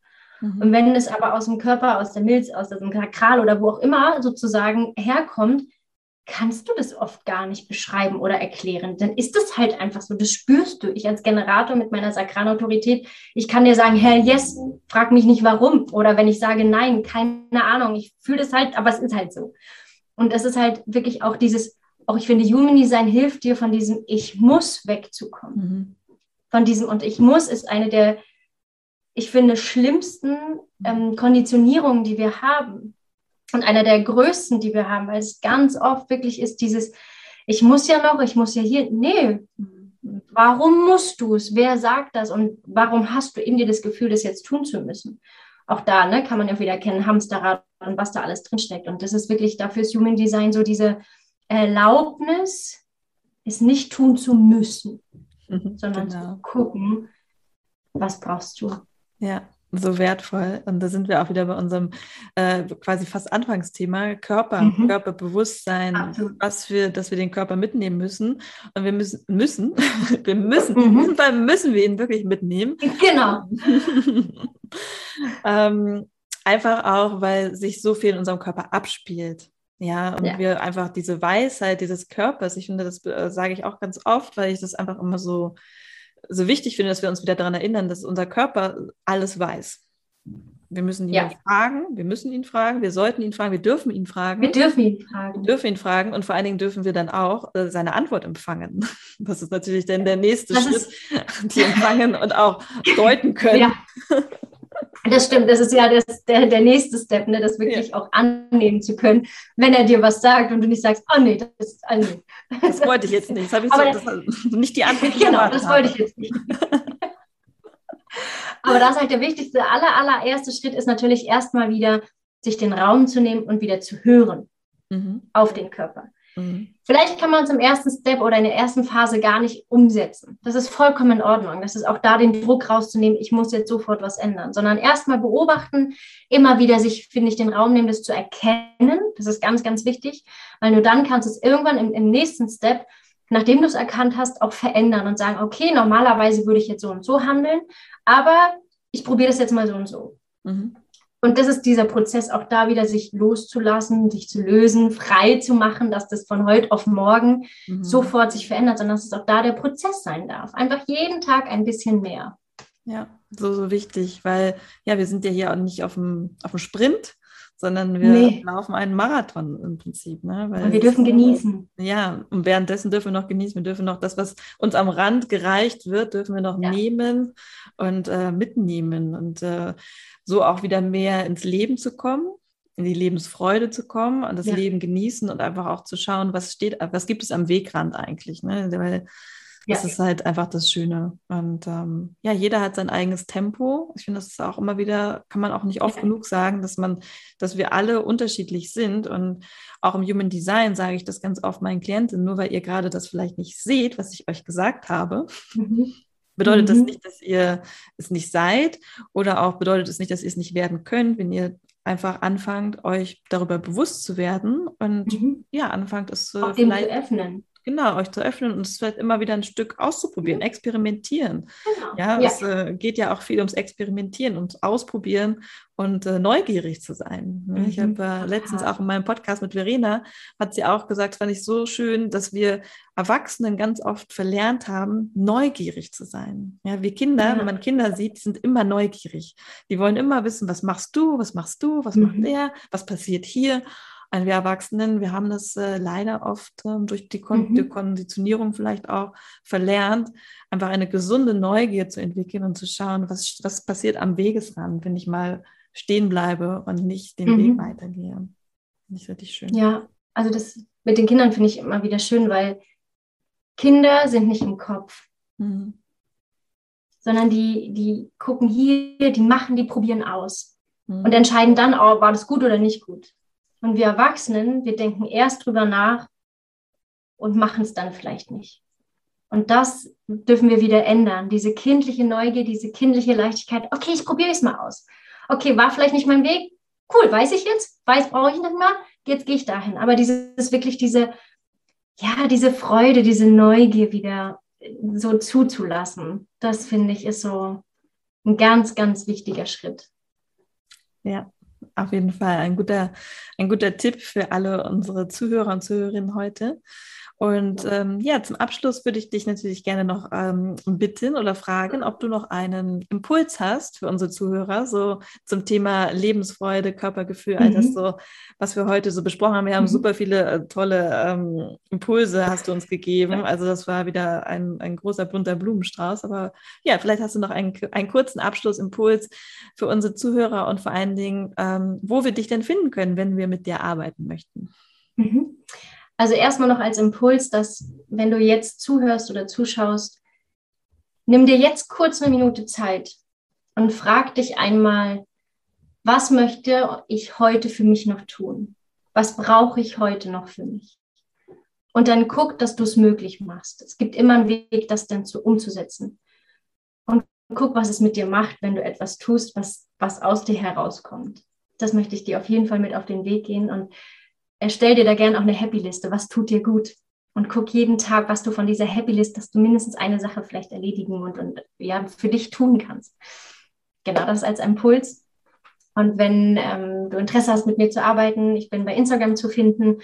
[SPEAKER 2] Mhm. Und wenn es aber aus dem Körper, aus der Milz, aus dem Kakral oder wo auch immer sozusagen herkommt, kannst du das oft gar nicht beschreiben oder erklären. Dann ist es halt einfach so, das spürst du. Ich als Generator mit meiner Sakranautorität, ich kann dir sagen, Herr, yes, frag mich nicht warum. Oder wenn ich sage, nein, keine Ahnung, ich fühle das halt, aber es ist halt so. Und das ist halt wirklich auch dieses, auch ich finde, Human Design hilft dir von diesem Ich muss wegzukommen. Mhm. Von diesem und ich muss ist eine der, ich finde, schlimmsten ähm, Konditionierungen, die wir haben und einer der größten, die wir haben, weil es ganz oft wirklich ist dieses, ich muss ja noch, ich muss ja hier, nee, warum musst du es? Wer sagt das? Und warum hast du in dir das Gefühl, das jetzt tun zu müssen? Auch da ne, kann man ja wieder kennen, Hamsterrad und was da alles drinsteckt. Und das ist wirklich dafür ist Human Design so diese Erlaubnis, es nicht tun zu müssen, mhm, sondern genau. zu gucken, was brauchst du.
[SPEAKER 1] Ja so wertvoll. Und da sind wir auch wieder bei unserem äh, quasi fast Anfangsthema Körper, mhm. Körperbewusstsein, Absolut. was wir, dass wir den Körper mitnehmen müssen. Und wir müssen, müssen, wir müssen, mhm. in diesem Fall müssen wir ihn wirklich mitnehmen.
[SPEAKER 2] Genau.
[SPEAKER 1] ähm, einfach auch, weil sich so viel in unserem Körper abspielt. Ja, und ja. wir einfach diese Weisheit dieses Körpers, ich finde, das äh, sage ich auch ganz oft, weil ich das einfach immer so so wichtig finde, dass wir uns wieder daran erinnern, dass unser Körper alles weiß. Wir müssen ihn ja. fragen, wir müssen ihn fragen, wir sollten ihn fragen, wir dürfen ihn fragen.
[SPEAKER 2] Wir dürfen ihn fragen.
[SPEAKER 1] Wir dürfen ihn fragen und vor allen Dingen dürfen wir dann auch äh, seine Antwort empfangen. Das ist natürlich dann der nächste das Schritt, die empfangen und auch deuten können. Ja.
[SPEAKER 2] Das stimmt, das ist ja das, der, der nächste Step, ne, das wirklich ja. auch annehmen zu können, wenn er dir was sagt und du nicht sagst, oh nee, das ist, oh nee.
[SPEAKER 1] Das wollte ich jetzt nicht, das habe ich so, das, nicht die Antwort.
[SPEAKER 2] Genau, das wollte ich jetzt nicht. Aber das ist halt der wichtigste, aller, allererste Schritt ist natürlich erstmal wieder, sich den Raum zu nehmen und wieder zu hören mhm. auf den Körper. Mhm. Vielleicht kann man es im ersten Step oder in der ersten Phase gar nicht umsetzen. Das ist vollkommen in Ordnung. Das ist auch da den Druck rauszunehmen, ich muss jetzt sofort was ändern, sondern erstmal beobachten, immer wieder sich, finde ich, den Raum nehmen, das zu erkennen. Das ist ganz, ganz wichtig, weil nur dann kannst du es irgendwann im, im nächsten Step, nachdem du es erkannt hast, auch verändern und sagen, okay, normalerweise würde ich jetzt so und so handeln, aber ich probiere das jetzt mal so und so. Mhm. Und das ist dieser Prozess, auch da wieder sich loszulassen, sich zu lösen, frei zu machen, dass das von heute auf morgen mhm. sofort sich verändert, sondern dass es auch da der Prozess sein darf. Einfach jeden Tag ein bisschen mehr.
[SPEAKER 1] Ja, so, so wichtig, weil ja, wir sind ja hier auch nicht auf dem, auf dem Sprint, sondern wir nee. laufen einen Marathon im Prinzip. Ne?
[SPEAKER 2] Weil und wir dürfen genießen.
[SPEAKER 1] Ja, und währenddessen dürfen wir noch genießen. Wir dürfen noch das, was uns am Rand gereicht wird, dürfen wir noch ja. nehmen und äh, mitnehmen. Und äh, so auch wieder mehr ins Leben zu kommen, in die Lebensfreude zu kommen und das ja. Leben genießen und einfach auch zu schauen, was steht, was gibt es am Wegrand eigentlich, ne? Weil das ja. ist halt einfach das Schöne. Und ähm, ja, jeder hat sein eigenes Tempo. Ich finde, das ist auch immer wieder, kann man auch nicht oft ja. genug sagen, dass man, dass wir alle unterschiedlich sind. Und auch im Human Design sage ich das ganz oft meinen Klienten, nur weil ihr gerade das vielleicht nicht seht, was ich euch gesagt habe, mhm bedeutet mhm. das nicht, dass ihr es nicht seid oder auch bedeutet es nicht, dass ihr es nicht werden könnt, wenn ihr einfach anfangt, euch darüber bewusst zu werden und mhm. ja, anfangt es
[SPEAKER 2] auch vielleicht zu öffnen.
[SPEAKER 1] Genau, euch zu öffnen und es vielleicht immer wieder ein Stück auszuprobieren, mhm. experimentieren. Genau. Ja, ja, es äh, geht ja auch viel ums Experimentieren, ums Ausprobieren und äh, neugierig zu sein. Ne? Mhm. Ich habe äh, letztens auch in meinem Podcast mit Verena, hat sie auch gesagt, fand ich so schön, dass wir Erwachsenen ganz oft verlernt haben, neugierig zu sein. Ja, wie Kinder, ja. wenn man Kinder sieht, die sind immer neugierig. Die wollen immer wissen, was machst du, was machst du, was mhm. macht der, was passiert hier. Und wir Erwachsenen, wir haben das äh, leider oft ähm, durch die, Kon mhm. die, Konditionierung vielleicht auch verlernt, einfach eine gesunde Neugier zu entwickeln und zu schauen, was, was passiert am Wegesrand, wenn ich mal stehen bleibe und nicht den mhm. Weg weitergehe. Finde ich richtig schön.
[SPEAKER 2] Ja, also das mit den Kindern finde ich immer wieder schön, weil Kinder sind nicht im Kopf. Mhm. Sondern die, die gucken hier, die machen, die probieren aus. Mhm. Und entscheiden dann, oh, war das gut oder nicht gut. Und wir Erwachsenen, wir denken erst drüber nach und machen es dann vielleicht nicht. Und das dürfen wir wieder ändern. Diese kindliche Neugier, diese kindliche Leichtigkeit. Okay, ich probiere es mal aus. Okay, war vielleicht nicht mein Weg. Cool, weiß ich jetzt. Weiß, brauche ich nicht mehr. Jetzt gehe ich dahin. Aber dieses wirklich diese, ja, diese Freude, diese Neugier wieder so zuzulassen. Das finde ich ist so ein ganz, ganz wichtiger Schritt.
[SPEAKER 1] Ja, auf jeden Fall ein guter, ein guter Tipp für alle unsere Zuhörer und Zuhörerinnen heute. Und ähm, ja, zum Abschluss würde ich dich natürlich gerne noch ähm, bitten oder fragen, ob du noch einen Impuls hast für unsere Zuhörer, so zum Thema Lebensfreude, Körpergefühl, all das mhm. so, was wir heute so besprochen haben. Wir haben mhm. super viele äh, tolle ähm, Impulse, hast du uns gegeben. Also das war wieder ein, ein großer bunter Blumenstrauß. Aber ja, vielleicht hast du noch einen, einen kurzen Abschlussimpuls für unsere Zuhörer und vor allen Dingen, ähm, wo wir dich denn finden können, wenn wir mit dir arbeiten möchten.
[SPEAKER 2] Mhm. Also erstmal noch als Impuls, dass wenn du jetzt zuhörst oder zuschaust, nimm dir jetzt kurz eine Minute Zeit und frag dich einmal, was möchte ich heute für mich noch tun? Was brauche ich heute noch für mich? Und dann guck, dass du es möglich machst. Es gibt immer einen Weg, das dann zu umzusetzen. Und guck, was es mit dir macht, wenn du etwas tust, was, was aus dir herauskommt. Das möchte ich dir auf jeden Fall mit auf den Weg gehen. Und erstell dir da gerne auch eine Happy-Liste. Was tut dir gut? Und guck jeden Tag, was du von dieser Happy-List, dass du mindestens eine Sache vielleicht erledigen und, und ja, für dich tun kannst. Genau das als Impuls. Und wenn ähm, du Interesse hast, mit mir zu arbeiten, ich bin bei Instagram zu finden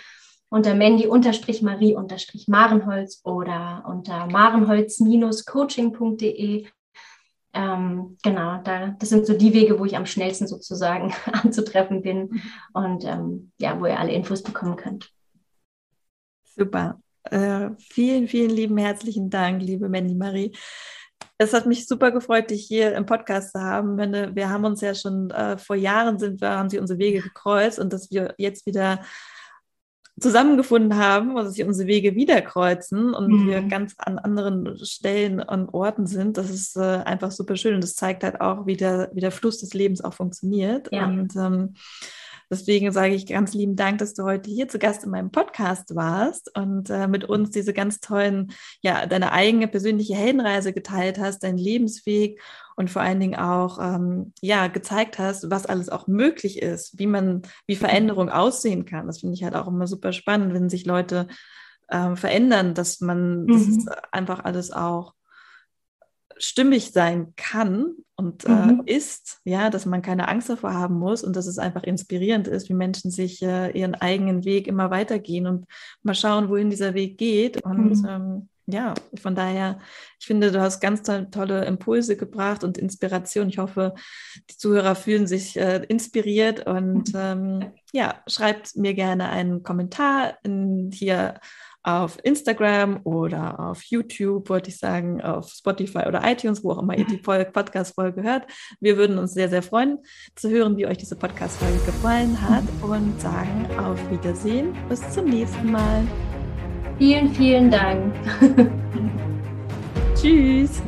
[SPEAKER 2] unter Mandy-Marie-Marenholz oder unter marenholz-coaching.de ähm, genau, da, das sind so die Wege, wo ich am schnellsten sozusagen anzutreffen bin mhm. und ähm, ja, wo ihr alle Infos bekommen könnt.
[SPEAKER 1] Super. Äh, vielen, vielen lieben herzlichen Dank, liebe Mandy Marie. Es hat mich super gefreut, dich hier im Podcast zu haben. Wir haben uns ja schon äh, vor Jahren sind wir, haben sie unsere Wege gekreuzt und dass wir jetzt wieder zusammengefunden haben, also sich unsere Wege wieder kreuzen und mhm. wir ganz an anderen Stellen und Orten sind, das ist äh, einfach super schön und das zeigt halt auch, wie der, wie der Fluss des Lebens auch funktioniert. Ja. Und ähm, Deswegen sage ich ganz lieben Dank, dass du heute hier zu Gast in meinem Podcast warst und äh, mit uns diese ganz tollen, ja, deine eigene persönliche Heldenreise geteilt hast, deinen Lebensweg und vor allen Dingen auch, ähm, ja, gezeigt hast, was alles auch möglich ist, wie man, wie Veränderung aussehen kann. Das finde ich halt auch immer super spannend, wenn sich Leute ähm, verändern, dass man, mhm. das einfach alles auch stimmig sein kann und äh, mhm. äh, ist, ja, dass man keine Angst davor haben muss und dass es einfach inspirierend ist, wie Menschen sich äh, ihren eigenen Weg immer weitergehen und mal schauen, wohin dieser Weg geht. Und mhm. ähm, ja, von daher, ich finde, du hast ganz to tolle Impulse gebracht und Inspiration. Ich hoffe, die Zuhörer fühlen sich äh, inspiriert und mhm. ähm, ja, schreibt mir gerne einen Kommentar in, hier auf Instagram oder auf YouTube, wollte ich sagen, auf Spotify oder iTunes, wo auch immer ihr die Podcast-Folge hört. Wir würden uns sehr, sehr freuen zu hören, wie euch diese Podcast-Folge gefallen hat und sagen auf Wiedersehen. Bis zum nächsten Mal.
[SPEAKER 2] Vielen, vielen Dank.
[SPEAKER 1] Tschüss.